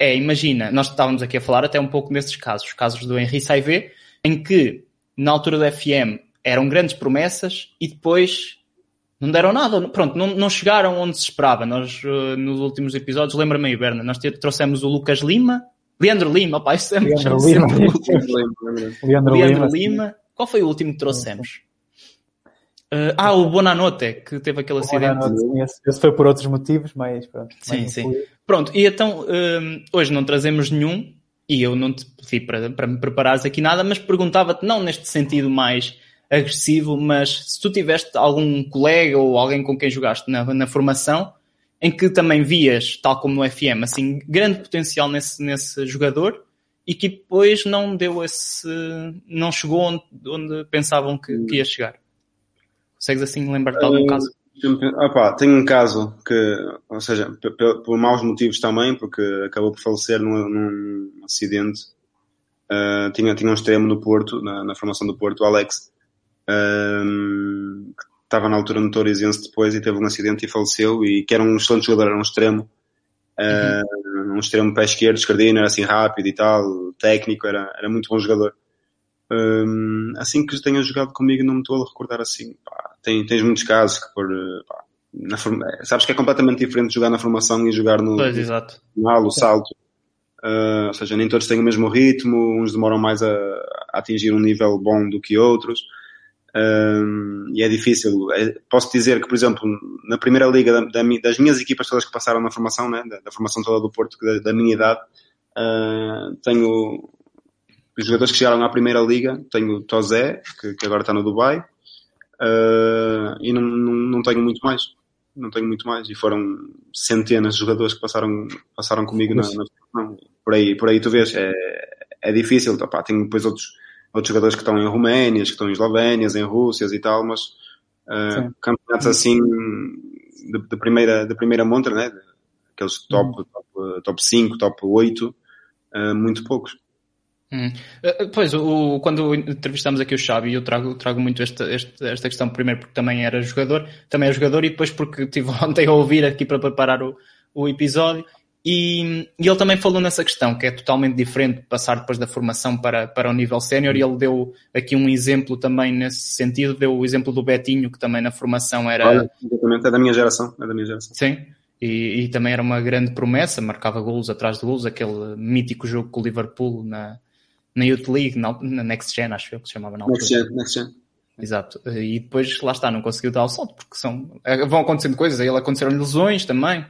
é, imagina, nós estávamos aqui a falar até um pouco nesses casos, casos do Henri Saivé, em que na altura do FM eram grandes promessas e depois não deram nada, pronto, não, não chegaram onde se esperava. Nós, eh, nos últimos episódios, lembra-me aí, Berna, nós te- trouxemos o Lucas Lima, Leandro Lima, pá, isso é Leandro sempre Lima. Leandro, Leandro Lima. Lima. Qual foi o último que trouxemos? Uh, ah, o Bonanote, que teve aquele acidente. Esse, esse foi por outros motivos, mas pronto. Sim, sim. Pronto, e então um, hoje não trazemos nenhum e eu não te pedi para, para me preparares aqui nada, mas perguntava-te, não neste sentido mais agressivo, mas se tu tiveste algum colega ou alguém com quem jogaste na, na formação em que também vias, tal como no FM, assim, grande potencial nesse, nesse jogador e que depois não deu esse. não chegou onde, onde pensavam que, que ia chegar. Consegues assim lembrar-te de algum Uh, caso? Opa, tenho um caso que, ou seja, por maus motivos também, porque acabou por falecer num, num acidente. Uh, tinha, tinha um extremo no Porto, na, na formação do Porto, o Alex, um, que estava na altura no depois e teve um acidente e faleceu, e que era um excelente jogador, era um extremo. Uh, um extremo pé esquerdo, esquerdino, era assim rápido e tal, técnico, era, era muito bom jogador. Um, assim que tenha jogado comigo, não me estou a recordar assim. Pá, tem, tens muitos casos que por. Pá, na forma- sabes que é completamente diferente jogar na formação e jogar no Pois, exato. final, o salto. Uh, ou seja, nem todos têm o mesmo ritmo, uns demoram mais a, a atingir um nível bom do que outros. Um, e é difícil. É- posso dizer que, por exemplo, na primeira liga da- da das minhas equipas todas que passaram na formação, né, da, da formação toda do Porto, da, da minha idade, uh, tenho os jogadores que chegaram à primeira liga. Tenho Tozé, que, que agora está no Dubai, uh, e não, não, não tenho muito mais. Não tenho muito mais. E foram centenas de jogadores que passaram, passaram comigo na, na formação. Por aí, por aí tu vês, é, é difícil. Tenho depois outros, outros jogadores que estão em Roménias, que estão em Eslovénias, em Rússias e tal, mas uh, campeonatos assim de, de primeira, de primeira montra, né? Aqueles top, top, top 5, top 8, uh, muito poucos. Hum. Eh, Pois, o, quando entrevistamos aqui o Xavi, eu trago, trago muito esta, esta, esta questão, primeiro porque também era jogador, também é jogador, e depois porque estive ontem a ouvir aqui para preparar o, o episódio, e, e ele também falou nessa questão, que é totalmente diferente passar depois da formação para, para o nível sénior, e ele deu aqui um exemplo também nesse sentido, deu o exemplo do Betinho, que também na formação era... Olha, exatamente, é da minha geração, é da minha geração. Sim. E, e também era uma grande promessa, marcava golos atrás de golos, aquele mítico jogo com o Liverpool na, na Youth League, na, na Next Gen, acho eu que se chamava na altura. Next gen, next gen. Exato. E depois, lá está, não conseguiu dar o salto, porque são, eh, vão acontecendo coisas, a ele aconteceram lesões também.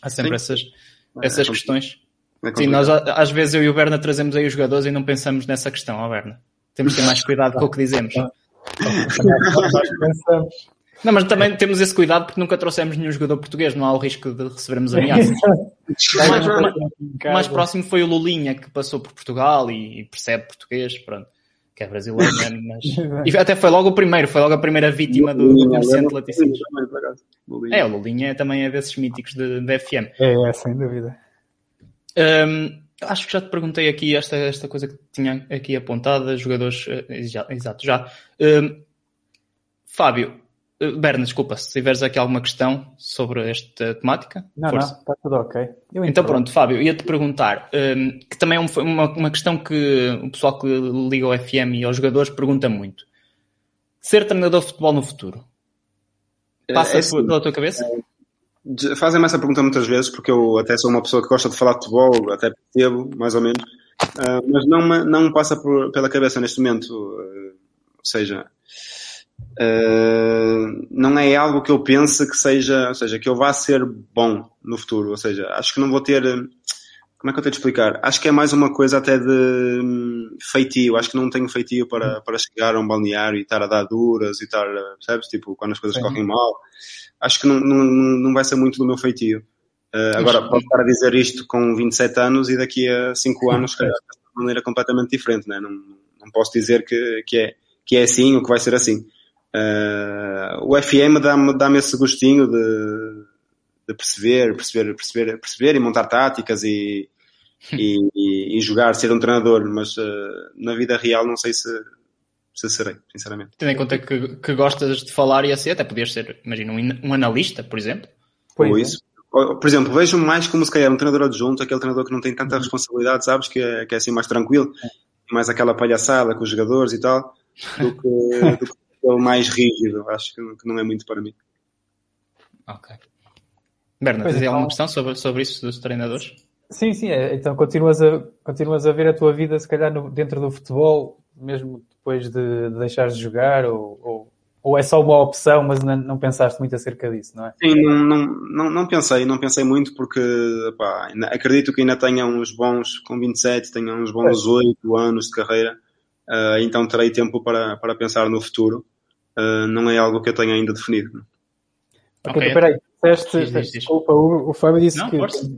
Há sempre Sim. essas, É, essas é questões. É Sim, nós às vezes eu e o Berna trazemos aí os jogadores e não pensamos nessa questão, ó Berna. Temos que ter mais cuidado com o que dizemos. Nós pensamos. Não, mas também temos esse cuidado porque nunca trouxemos nenhum jogador português, não há o risco de recebermos ameaças. O mais, mais- mais próximo foi o Lulinha, que passou por Portugal e, e percebe português, pronto, que é brasileiro, né? mas... E até foi logo o primeiro, foi logo a primeira vítima do, do comerciante de laticínios. É, o Lulinha também é desses míticos de, de FM. É, é, sem dúvida. Hum, acho que já te perguntei aqui esta, esta coisa que tinha aqui apontada, jogadores, eh, já- exato, já. Hum, Fábio, Berna, desculpa, se tiveres aqui alguma questão sobre esta temática, Não, força. não, está tudo ok. Eu Então pronto, Fábio, ia-te perguntar, hum, que também é um- foi uma, uma questão que o pessoal que liga ao FM e aos jogadores pergunta muito. Ser treinador de futebol no futuro, passa É assim, pela tua cabeça? Fazem-me essa pergunta muitas vezes, porque eu até sou uma pessoa que gosta de falar de futebol, até percebo, mais ou menos, Ah, mas não me, não me passa por- pela cabeça neste momento. ah, ou seja, ah, não é algo que eu pense que seja, ou seja, que eu vá ser bom no futuro. Ou seja, acho que não vou ter. Como é que eu tenho de explicar? Acho que é mais uma coisa até de hum, feitio. Acho que não tenho feitio para, para chegar a um balneário e estar a dar duras e estar, ah, percebes? Tipo, quando as coisas Sim. correm mal. Acho que não, não, não vai ser muito do meu feitio. Uh, agora, posso estar a dizer isto com 27 anos e daqui a 5 anos, calhar, de maneira completamente diferente, né? não, não posso dizer que, que, é, que é assim ou que vai ser assim. Uh, o FM dá-me dá esse gostinho de, de perceber, perceber, perceber, perceber e montar táticas e, e, e- e jogar, ser um treinador, mas uh, na vida real não sei se, se serei, sinceramente. Tendo em conta que, que gostas de falar e assim, até podias ser, imagina, um, um analista, por exemplo. Ou é. isso. Por exemplo, vejo mais como se calhar um treinador adjunto, aquele treinador que não tem tanta responsabilidade, sabes, que é, que é assim mais tranquilo, mais aquela palhaçada com os jogadores e tal, do que, do que aquele mais rígido. Acho que, não é muito para mim. Ok. Berna, Pois tens então- alguma questão sobre, sobre isso dos treinadores? Sim, sim. é, Então continuas a, continuas a ver a tua vida, se calhar, no- dentro do futebol, mesmo depois de, de deixares de jogar, ou, ou, ou é só uma opção, mas não, não pensaste muito acerca disso, não é? Sim, não, não, não, não pensei, não pensei muito porque pá, acredito que ainda tenha uns bons, com 27, tenha uns bons 8 anos de carreira, ah, então terei tempo para, para pensar no futuro. Ah, não é algo que eu tenha ainda definido. Ok, Ok. então, peraí, disseste, Diz, diz, diz. desculpa, o, o Fábio disse Não, que força.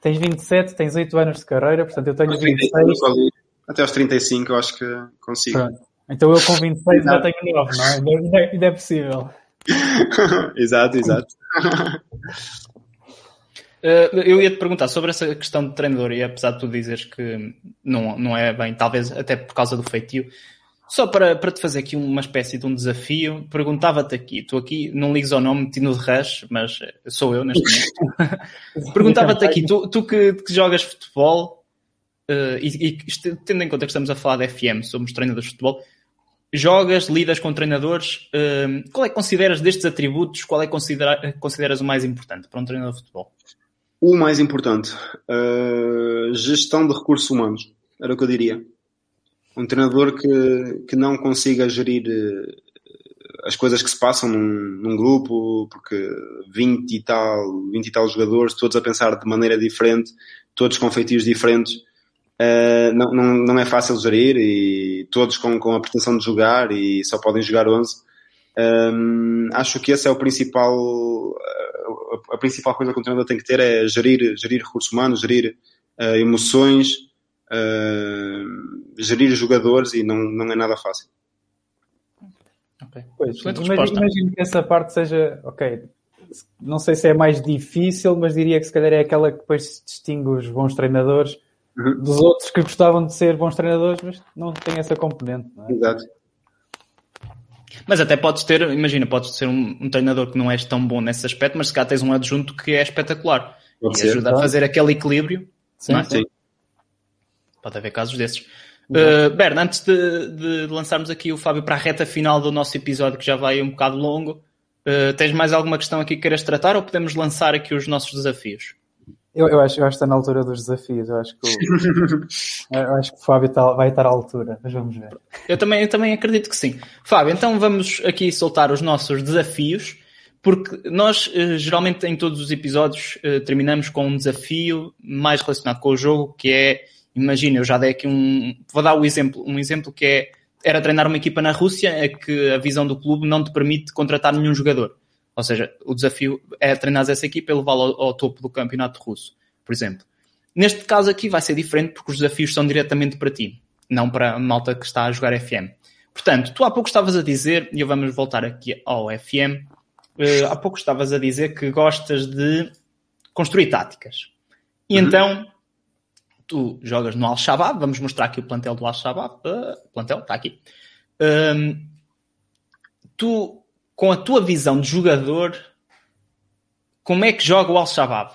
tens 27, tens 8 anos de carreira, portanto eu tenho Aos 26. 35, ali, Até aos 35 eu acho que consigo. Pronto. Então eu com 26 já tenho 9, não é? Ainda, ainda- ainda é possível. exato, exato. Uh, eu ia te perguntar sobre essa questão de treinador, e apesar de tu dizeres que não, não é bem, talvez até por causa do feitio, só para, para te fazer aqui uma espécie de um desafio, perguntava-te aqui, tu aqui não ligues ao nome Tino de Rush, mas sou eu neste momento. perguntava-te aqui, tu, tu que, que jogas futebol, uh, e, e tendo em conta que estamos a falar de FM, somos treinadores de futebol, jogas, lidas com treinadores, uh, qual é que consideras destes atributos, qual é que considera, consideras o mais importante para um treinador de futebol? O mais importante, uh, gestão de recursos humanos, era o que eu diria. Um treinador que, que não consiga gerir uh, as coisas que se passam num, num grupo, porque 20 e, tal, 20 e tal jogadores, todos a pensar de maneira diferente, todos com feitios diferentes, uh, não, não, não é fácil gerir e todos com, com a pretensão de jogar e só podem jogar 11. Um, acho que esse é o principal, a, a principal coisa que um treinador tem que ter é gerir, gerir recursos humanos, gerir uh, emoções, uh, gerir jogadores e não, não é nada fácil. Ok. Pois, imagino, imagino que essa parte seja, ok, não sei se é mais difícil, mas diria que se calhar é aquela que depois distingue os bons treinadores Uhum. dos outros que gostavam de ser bons treinadores, mas não tem essa componente. Não é? Exato. Mas até podes ter, imagina, podes ser um, um treinador que não és tão bom nesse aspecto, mas se cá tens um adjunto que é espetacular Pode e ser. ajuda a fazer aquele equilíbrio. Sim, não é? Sim. Pode haver casos desses. Uh, Berna, antes de, de lançarmos aqui o Fábio para a reta final do nosso episódio, que já vai um bocado longo, uh, tens mais alguma questão aqui que queiras tratar ou podemos lançar aqui os nossos desafios? Eu, eu, acho, eu acho que está na altura dos desafios. Eu acho que o, eu acho que o Fábio está- vai estar à altura, mas vamos ver. Eu também, eu também acredito que sim. Fábio, então vamos aqui soltar os nossos desafios, porque nós eh, geralmente em todos os episódios eh, terminamos com um desafio mais relacionado com o jogo, que é, imagina, eu já dei aqui um, vou dar um exemplo, um exemplo que é, era treinar uma equipa na Rússia, é que a visão do clube não te permite contratar nenhum jogador. Ou seja, o desafio é treinar essa equipa e levá-la ao, ao topo do campeonato russo, por exemplo. Neste caso aqui vai ser diferente porque os desafios são diretamente para ti, não para a malta que está a jogar FM. Portanto, tu há pouco estavas a dizer, e vamos voltar aqui ao FM, eh, há pouco estavas a dizer que gostas de construir táticas. E então, tu jogas no Al-Shabaab, vamos mostrar aqui o plantel do Al-Shabaab, Ah, plantel, está aqui. Ahm, tu, com a tua visão de jogador, como é que joga o Al-Shabaab?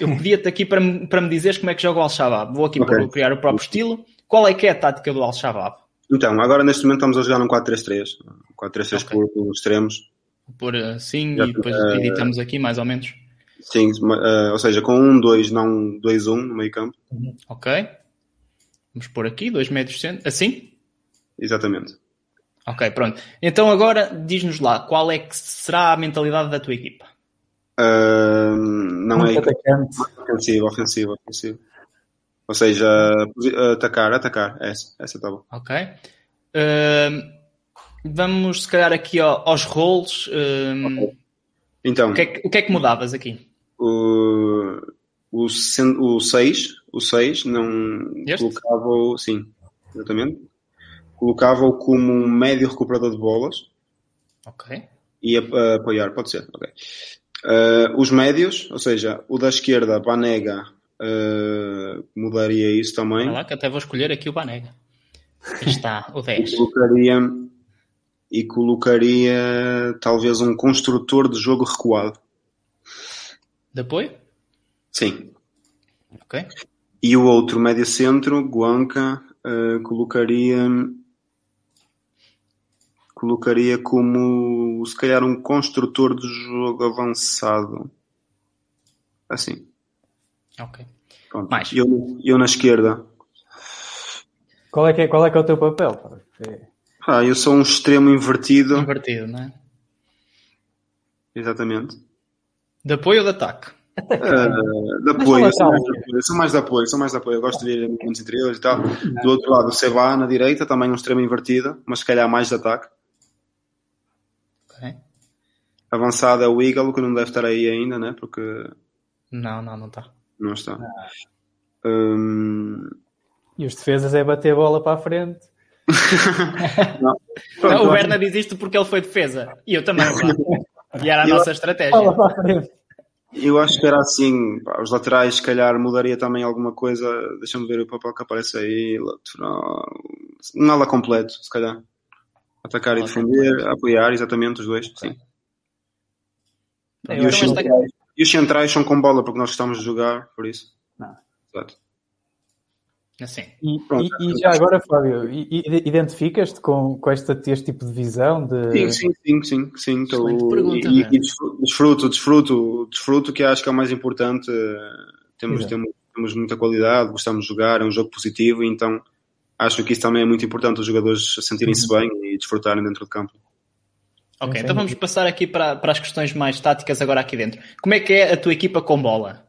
Eu pedia-te aqui para me, para me dizeres como é que joga o Al-Shabaab. Vou aqui Ok. para criar o próprio estilo. Qual é que é a tática do Al-Shabaab? Então, agora neste momento estamos a jogar num 4-3-3. 4-3-3 Ok. por, por extremos. Por assim, Já, e depois eh, editamos aqui mais ou menos. Sim, ma- eh, ou seja, com 1-2, não 2-1 no meio campo. Ok. Vamos pôr aqui, dois médios centros. Assim? Exatamente. Ok, pronto. Então agora diz-nos lá, qual é que será a mentalidade da tua equipa? Ah, não é Muito atacante. ofensivo, ofensivo, ofensivo. Ou seja, posi- atacar, atacar. Essa, essa tá bom. Ok. Ahm, vamos se calhar aqui ao- aos roles. Ahm, Então, o, que é que, o que é que mudavas aqui? O, o, o 6, o 6 não Este? colocava-o, sim, exatamente. Colocava-o como um médio recuperador de bolas Ok. e a, apoiar, pode ser, ok. Ah, os médios, ou seja, o da esquerda, Banega, ah, mudaria isso também. Vai lá que até vou escolher aqui o Banega. Aqui está, o 10. E colocaria, e colocaria talvez um construtor de jogo recuado. De apoio? Sim. Ok. E o outro médio centro, Guanca, eh, colocaria colocaria como se calhar um construtor de jogo avançado. Assim. Ok. Pronto. Mais. Eu, eu na esquerda. Qual é, que é, qual é que é o teu papel? É- Ah, eu sou um extremo invertido. Invertido, não é? Exatamente. De apoio ou de ataque? Eh, de apoio, mais de apoio, sou mais de apoio, sou mais de apoio. Eu gosto de ver movimentos interiores e tal. Do outro lado, o Seba na direita, também um extremo invertido, mas se calhar mais de ataque. Ok. Avançado é o Eagle, que não deve estar aí ainda, né? Porque Não, não, não está. não está. Hum, E os defesas é bater a bola para a frente. Não. Não, o Berna diz isto porque ele foi defesa. E eu também. E era a Eu- nossa estratégia. A. Eu acho que era assim, pá, os laterais, se calhar, mudaria também alguma coisa. Deixa-me ver o papel que aparece aí. Lateral. Um ala completo, se calhar. Atacar e defender, apoiar, exatamente, os dois. Sim. E os, centrais, e os centrais são com bola, porque nós gostamos de jogar, por isso. Não. Exato. Assim. E, Pronto. e- e já agora, Fábio, identificas-te com, com esta, este tipo de visão? De... Sim, sim, sim, sim, sim. Excelente pergunta, e, e desfruto, desfruto, desfruto, que acho que é o mais importante. eh, Temos, Exato. temos, temos muita qualidade, gostamos de jogar, é um jogo positivo, então acho que isso também é muito importante, os jogadores sentirem-se Uhum. bem e desfrutarem dentro de campo. Ok, então vamos passar aqui para, para as questões mais táticas agora aqui dentro. Como é que é a tua equipa com bola?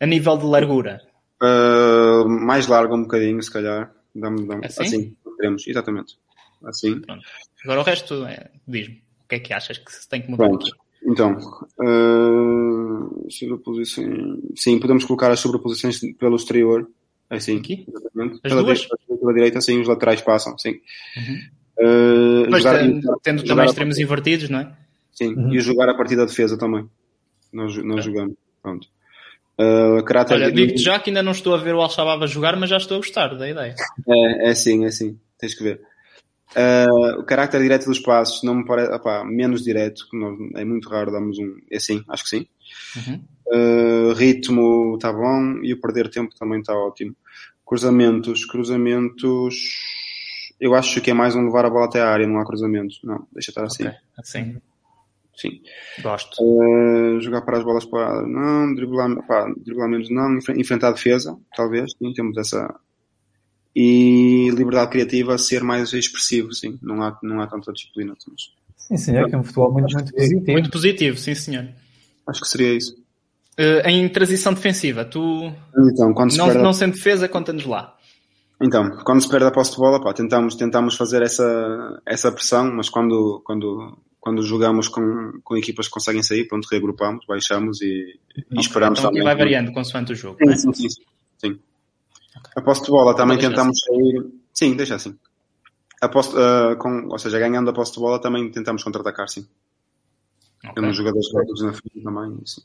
A nível de largura? Uh, mais largo um bocadinho, se calhar. Dá-me- dá-me- Assim? assim, queremos, exatamente. Assim. Pronto. Agora o resto, é, diz-me. O que é que achas que se tem que mudar Pronto. aqui? Então, uh, sobreposições. Sim, podemos colocar as sobreposições pelo exterior. Assim, Aqui? exatamente. As pela, duas? Direita, pela direita, sim, os laterais passam, sim. Uhum. Uh, Mas jogar- tendo, tendo jogar também extremos invertidos, não é? Sim, Uhum. e jogar a partir da defesa também. Nós, nós jogamos. Pronto. Uh, Olha, digo-te já que ainda não estou a ver o Al-Shabaab a jogar, mas já estou a gostar da ideia. É, é sim, é sim. Tens que ver. Uh, o carácter direto dos passos não me parece. opá, menos direto, é muito raro darmos um. É sim, acho que sim. Uhum. Uh, ritmo está bom e o perder tempo também está ótimo. Cruzamentos, cruzamentos. Eu acho que é mais um levar a bola até a área, não há cruzamentos. Não, deixa estar assim. Ok, assim. Sim. Gosto. Uh, jogar para as bolas paradas, não. Driblar, pá, driblar menos, não. Enfre- Enfrentar a defesa, talvez. Sim, temos essa. E liberdade criativa, ser mais expressivo, sim. Não há, não há tanta disciplina. Mas Sim, senhor, que é um futebol muito, muito positivo. Muito positivo, sim senhor. acho que seria isso. Eh, em transição defensiva, tu Então, quando se não, perde não sendo defesa, conta-nos lá. Então, quando se perde a posse de bola, pá, tentamos, tentamos fazer essa, essa pressão, mas quando, quando, quando jogamos com, com equipas que conseguem sair, pronto, reagrupamos, baixamos e, e esperamos Então também. vai variando consoante o jogo. Sim, não é? sim, sim, sim. Sim. A posse de bola também tentamos sair. Sim, deixa assim. A posse, ah, com, ou seja, ganhando a posse de bola também tentamos contra-atacar, sim. Ok. Temos jogadores rápidos na frente também. Sim.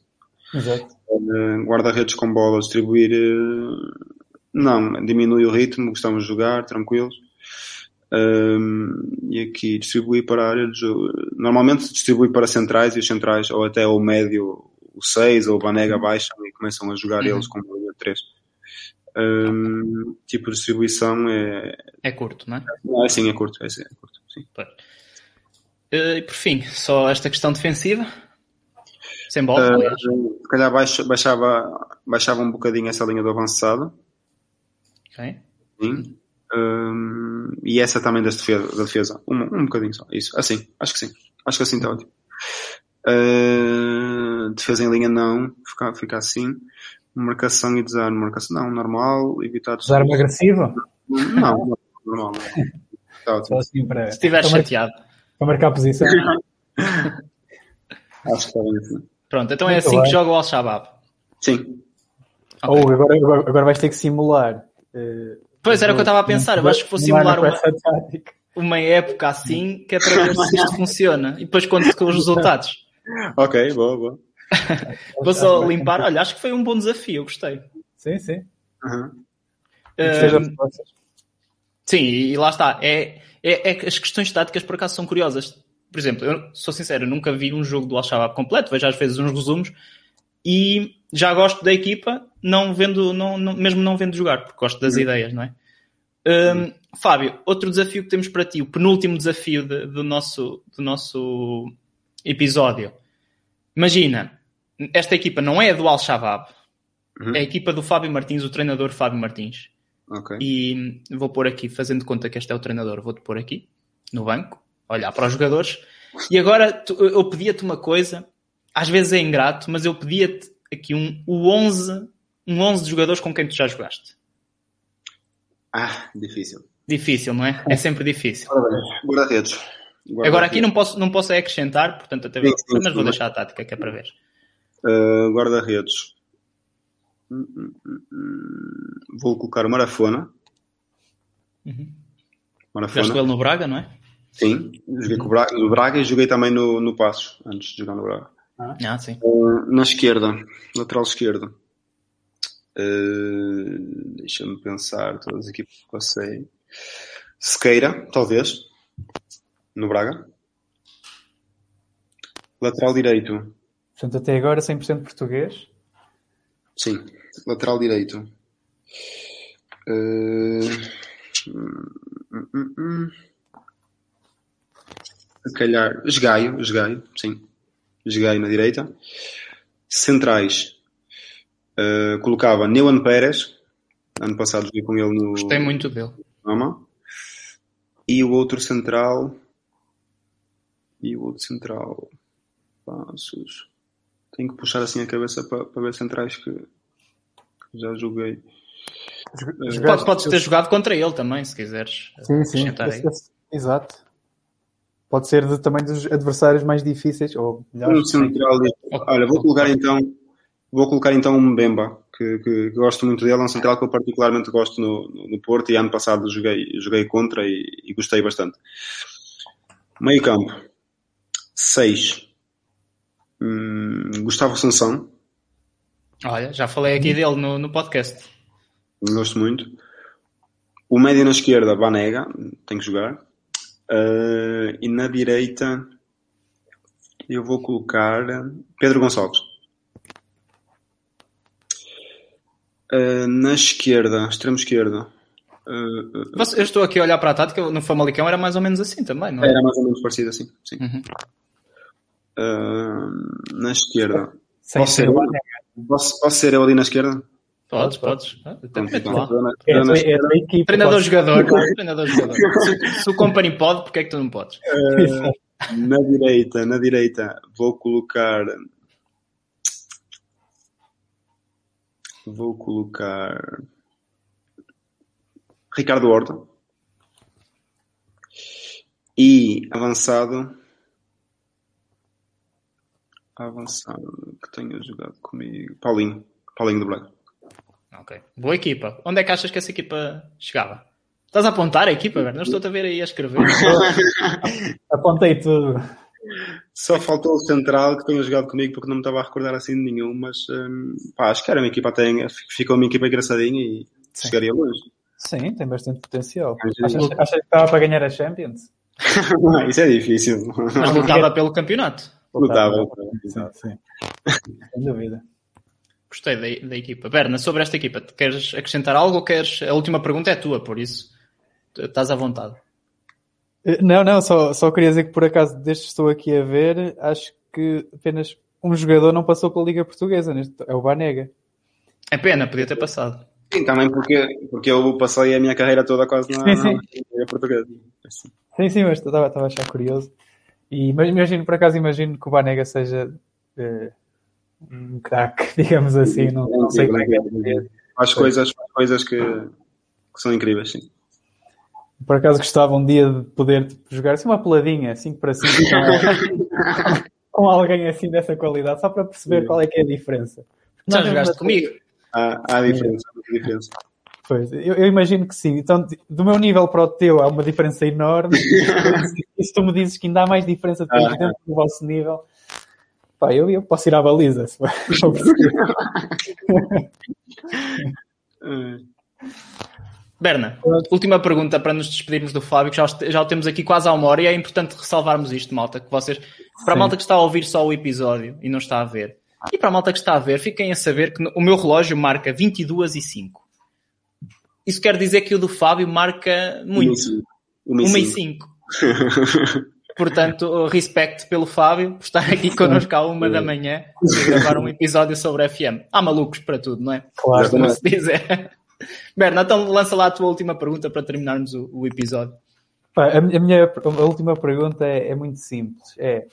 Exato. Eh, guarda-redes com bola, distribuir. eh, não, diminui o ritmo, gostamos de jogar, tranquilos. Ehm, e aqui distribuir para a área de jogo. Normalmente distribui para centrais e os centrais, ou até o médio, o 6 ou o Banega baixam e começam a jogar Uhum. eles com de 3. tipo de distribuição é. É curto, não é? Não, é sim, é curto. É, sim, é curto sim. Eh, E por fim, só esta questão defensiva. Sem bola, aliás. se calhar baixa- baixava, baixava um bocadinho essa linha do avançado. Ok. Sim. Hum, e essa também das defesa, da defesa. Um, um bocadinho só. Isso. Assim. Acho que sim. Acho que assim está ótimo. Uh, defesa em linha não. Fica, fica assim. Marcação e desarme. Marcação não. Normal. Evitar Desarme agressivo? Não, não, normal. Está ótimo. assim para, Se estiver chateado. para marcar a posição. Acho que está bem assim. Pronto, então é Muito assim bem. que joga o Al-Shabaab. Sim. Ok. Ou agora, agora, agora vais ter que simular. eh, Pois era o que eu estava a pensar. Eu acho que vou simular uma, uma época assim, que é para ver se isto funciona. E depois conto com os resultados. Ok, boa, boa. Vou só limpar. Olha, acho que foi um bom desafio. Eu gostei. Sim, sim. Uhum. Respostas. Sim, e lá está. É, é, é que as questões táticas por acaso são curiosas. Por exemplo, eu sou sincero, eu nunca vi um jogo do Al-Shabaab completo, vejo às vezes uns resumos e já gosto da equipa, não vendo, não, não- mesmo não vendo jogar, porque gosto das ideias, não é? Hum, Fábio, outro desafio que temos para ti, o penúltimo desafio de- do, nosso, do nosso episódio. Imagina, esta equipa não é do Al-Shabaab, Uhum. é a equipa do Fábio Martins, o treinador Fábio Martins. Ok. E vou pôr aqui, fazendo conta que este é o treinador, vou-te pôr aqui, no banco, olhar para os jogadores. E agora tu- eu pedia-te uma coisa, às vezes é ingrato, mas eu pedia-te aqui um, o 11, um 11 de jogadores com quem tu já jogaste. Ah, difícil. Difícil, não é? É sempre difícil. Guarda-redes. Guarda-redes. Agora aqui não posso, não posso acrescentar, portanto até Sim, sim, mas vou deixar a tática que é para ver. Uh, guarda-redes. Hum, hum, hum. Vou colocar o Marafona. Uhum. Jogaste com Marafona. ele no Braga, não é? Sim, joguei com o Braga, no Braga e joguei também no, no Passos, antes de jogar no Braga. Ah, sim. Uh, na esquerda, lateral esquerdo. Uh, Deixa-me pensar, todas as equipas que passei. Sequeira, talvez, no Braga. Lateral direito, Portanto, até agora 100% português. sim, lateral direito. Uh, hum, hum, hum. Se calhar, Esgaio, Esgaio, sim. Esgaio na direita. Centrais, uh, colocava Neuan Pérez. Ano passado joguei com ele no Gostei muito dele. Roma. E o outro central. E o outro central. Passos. Tenho que puxar assim a cabeça para, para ver centrais que, que já joguei. Pode, podes ter jogado contra ele também, se quiseres. Sim, sim. Esse- esse- Exato. Pode ser de, também dos adversários mais difíceis ou melhores. Um central. Olha, vou colocar então. Vou colocar então um Mbemba, que, que, que gosto muito dele. É um central que eu particularmente gosto no, no, no Porto e ano passado joguei, joguei contra e, e gostei bastante. Meio campo. 6. Hum, Gustavo Sansão. Olha, já falei aqui dele no, no podcast. Gosto muito. O médio na esquerda, Banega, tem que jogar. Uh, e na direita, eu vou colocar Pedro Gonçalves. Uh, na esquerda, extremo esquerda, uh, uh, Você- Eu estou aqui a olhar para a tática, no Famalicão era mais ou menos assim também, não é? era mais ou menos parecido assim. Sim. Uhum. Uh, na esquerda, Sem posso ser, ser eu? posso, posso ser eu ali na esquerda? Podes, podes. Ah, Até mete então, lá. estou na- É, é. Treinador-jogador. Treinador-jogador. Se, o company pode, porque é que tu não podes? Na direita, na direita, vou colocar. Vou colocar. Ricardo Horta. E avançado. Avançado que tenha jogado comigo. Paulinho. Paulinho do Braga. Ok. Boa equipa. Onde é que achas que essa equipa chegava? Estás a apontar a equipa, Berno? Não estou-te a ver aí a escrever. Apontei tudo. Só faltou o central que tenha jogado comigo porque não me estava a recordar assim de nenhum, mas hum, pá, acho que era uma equipa até ficou uma equipa engraçadinha e Sim. chegaria longe. Sim, tem bastante potencial. Achas, achas que estava para ganhar a Champions? Isso é difícil. Mas lutava pelo campeonato. Lutava. Sim, sim. Sem dúvida. Gostei da, da equipa. Berna, sobre esta equipa, queres acrescentar algo ou queres. A última pergunta é tua, por isso estás à vontade. Não, não, só, só queria dizer que por acaso, desde que estou aqui a ver, acho que apenas um jogador não passou pela Liga Portuguesa, neste, é o Banega. É pena, podia ter passado. Sim, também porque, porque eu passei a minha carreira toda quase na, Sim, sim. na Liga Portuguesa. Sim, sim, mas estava, estava a achar curioso. E, mas imagino, por acaso, imagino que o Banega seja eh, um craque, digamos assim. Não, não sei como é que é. Faz coisas, faz coisas que, que são incríveis, sim. Por acaso gostava um dia de poder tipo, jogar assim uma peladinha, 5 para 5, com, com alguém assim dessa qualidade, só para perceber qual é que é a diferença. Já jogaste comigo? Há, há diferença, há diferença. Pois, eu, eu imagino que sim. Então, do meu nível para o teu há uma diferença enorme. e se tu me dizes que ainda há mais diferença depois Ah. dentro do vosso nível, pá, eu, eu posso ir à baliza. Se for- Berna, última pergunta para nos despedirmos do Fábio, que já, o- já o temos aqui quase há uma hora e é importante ressalvarmos isto, malta, que vocês, para a malta que está a ouvir só o episódio e não está a ver, e para a malta que está a ver, fiquem a saber que o meu relógio marca 22 e 5. Isso quer dizer que o do Fábio marca muito, Uma 1 e e cinco. 5. Portanto, respeito pelo Fábio por estar aqui connosco à uma da manhã e gravar um episódio sobre a FM. Há malucos para tudo, não é? Claro. Como se diz. É. Berna, então lança lá a tua última pergunta para terminarmos o, o episódio. Pá, a, minha- a minha a última pergunta é, é muito simples. É,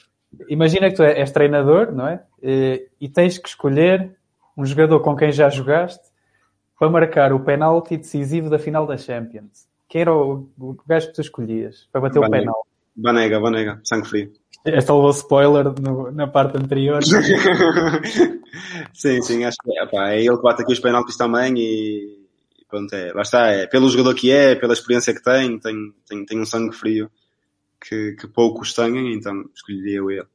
imagina que tu és treinador, não é? E tens que escolher um jogador com quem já jogaste para marcar o penalti decisivo da final da Champions. Quem era o, o gajo que tu escolhias para bater o Banega. penalti? Banega, Banega, sangue frio. Esta levou spoiler no- na parte anterior. sim, sim, acho que epá, é ele que bate aqui os penaltis também e pronto, é, lá está, é pelo jogador que é, pela experiência que tem, tem, tem, tem um sangue frio que, que poucos têm, então escolheria eu ele.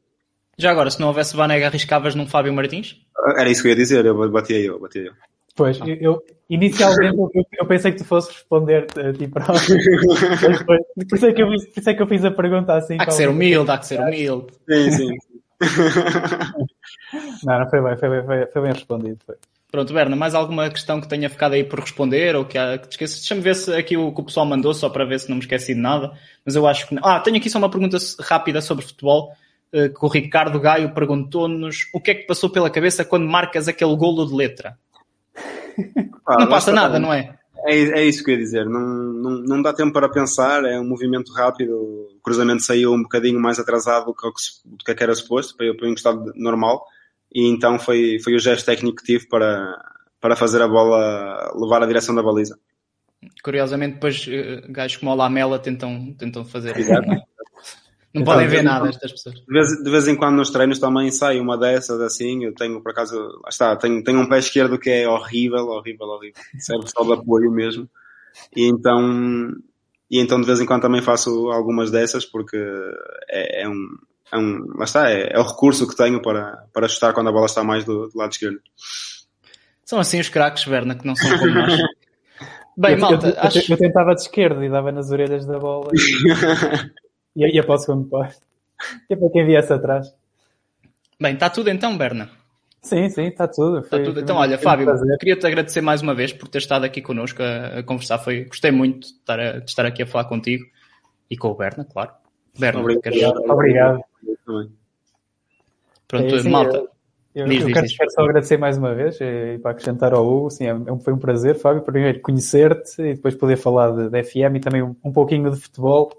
Já agora, se não houvesse Vanega, arriscavas num Fábio Martins? Era isso que eu ia dizer, eu batia eu, batia eu. Pois, eu, eu- inicialmente eu, eu pensei que tu fosses responder a ti próprio. Depois- Por isso, é que eu fiz, por isso é que eu fiz a pergunta assim. Há que ser humilde, há que ser humilde. Sim, sim. Não, não foi bem, foi bem, foi, foi bem respondido. Foi. Pronto, Berna, mais alguma questão que tenha ficado aí por responder ou que, há- que te esqueças? Deixa-me ver se aqui o que o pessoal mandou, só para ver se não me esqueci de nada. Mas eu acho que não. Ah, tenho aqui só uma pergunta rápida sobre futebol. eh, Que o Ricardo Gaio perguntou-nos o que é que passou pela cabeça quando marcas aquele golo de letra. Pá, não passa nada, não é? É, é isso que eu ia dizer. Não, não, não dá tempo para pensar, é um movimento rápido. O cruzamento saiu um bocadinho mais atrasado do que, o que se- do que era suposto, para, para um estado normal. E então foi, foi o gesto técnico que tive para, para fazer a bola levar a direção da baliza. Curiosamente, depois eh, gajos como o Lamela tentam, tentam fazer isso. Exato. Não, é? Não Então, podem ver nada estas pessoas. De vez, de vez em quando nos treinos também sai uma dessas assim. Eu tenho, por acaso, lá está, tenho, tenho um pé esquerdo que é horrível, horrível, horrível. Serve só de apoio mesmo. E então, e então de vez em quando também faço algumas dessas porque é, é um, é um, lá está, é, é o recurso que tenho para, para chutar quando a bola está mais do, do lado esquerdo. São assim os craques, Berna, que não são como nós. Bem, eu, malta, eu, acho... eu tentava de esquerda e dava nas orelhas da bola e ia, ia para o segundo posto. E para quem viesse atrás. Bem, está tudo então, Berna. Sim, sim, está tudo. Está Foi- tudo. Então, olha, um Fábio, queria-te agradecer mais uma vez por ter estado aqui connosco a, a conversar. Foi, gostei muito de estar, a- de estar aqui a falar contigo e com o Berna, claro. Berna, Obrigado. queres... Obrigado. Pronto, É, sim, malta. Eu, Diz, eu diz, quero, diz. quero só agradecer mais uma vez e para acrescentar ao Hugo, sim, é um- foi um prazer, Fábio, primeiro conhecer-te e depois poder falar de, de FM e também um, um pouquinho de futebol,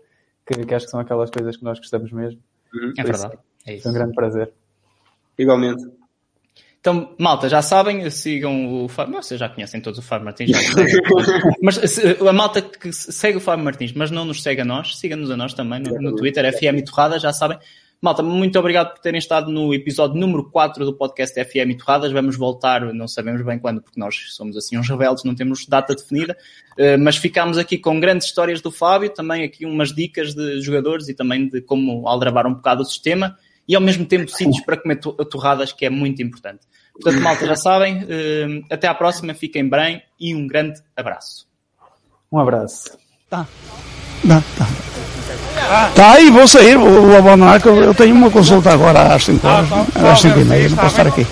que, que acho que são aquelas coisas que nós gostamos mesmo. É Por isso, verdade. É isso. Foi um grande prazer. Igualmente. Então, malta, já sabem, sigam o Fábio. Vocês já conhecem todos o Fábio Martins. Mas se- a malta que segue o Fábio Martins, mas não nos segue a nós, siga-nos a nós também no, no Twitter, FM Torradas, já sabem. Malta, muito obrigado por terem estado no episódio número 4 do podcast FM Torradas. Vamos voltar, não sabemos bem quando, porque nós somos assim uns rebeldes, não temos data definida, Eh, mas ficámos aqui com grandes histórias do Fábio, também aqui umas dicas de jogadores e também de como aldrabar um bocado o sistema e ao mesmo tempo sítios para comer to- torradas, que é muito importante. Portanto, malta, já sabem, eh, até à próxima, fiquem bem e um grande abraço. Um abraço. Tá, tá aí, vou sair, vou, abandonar, que eu, eu tenho uma consulta agora às 5 horas, às 5 e meia, não posso estar aqui.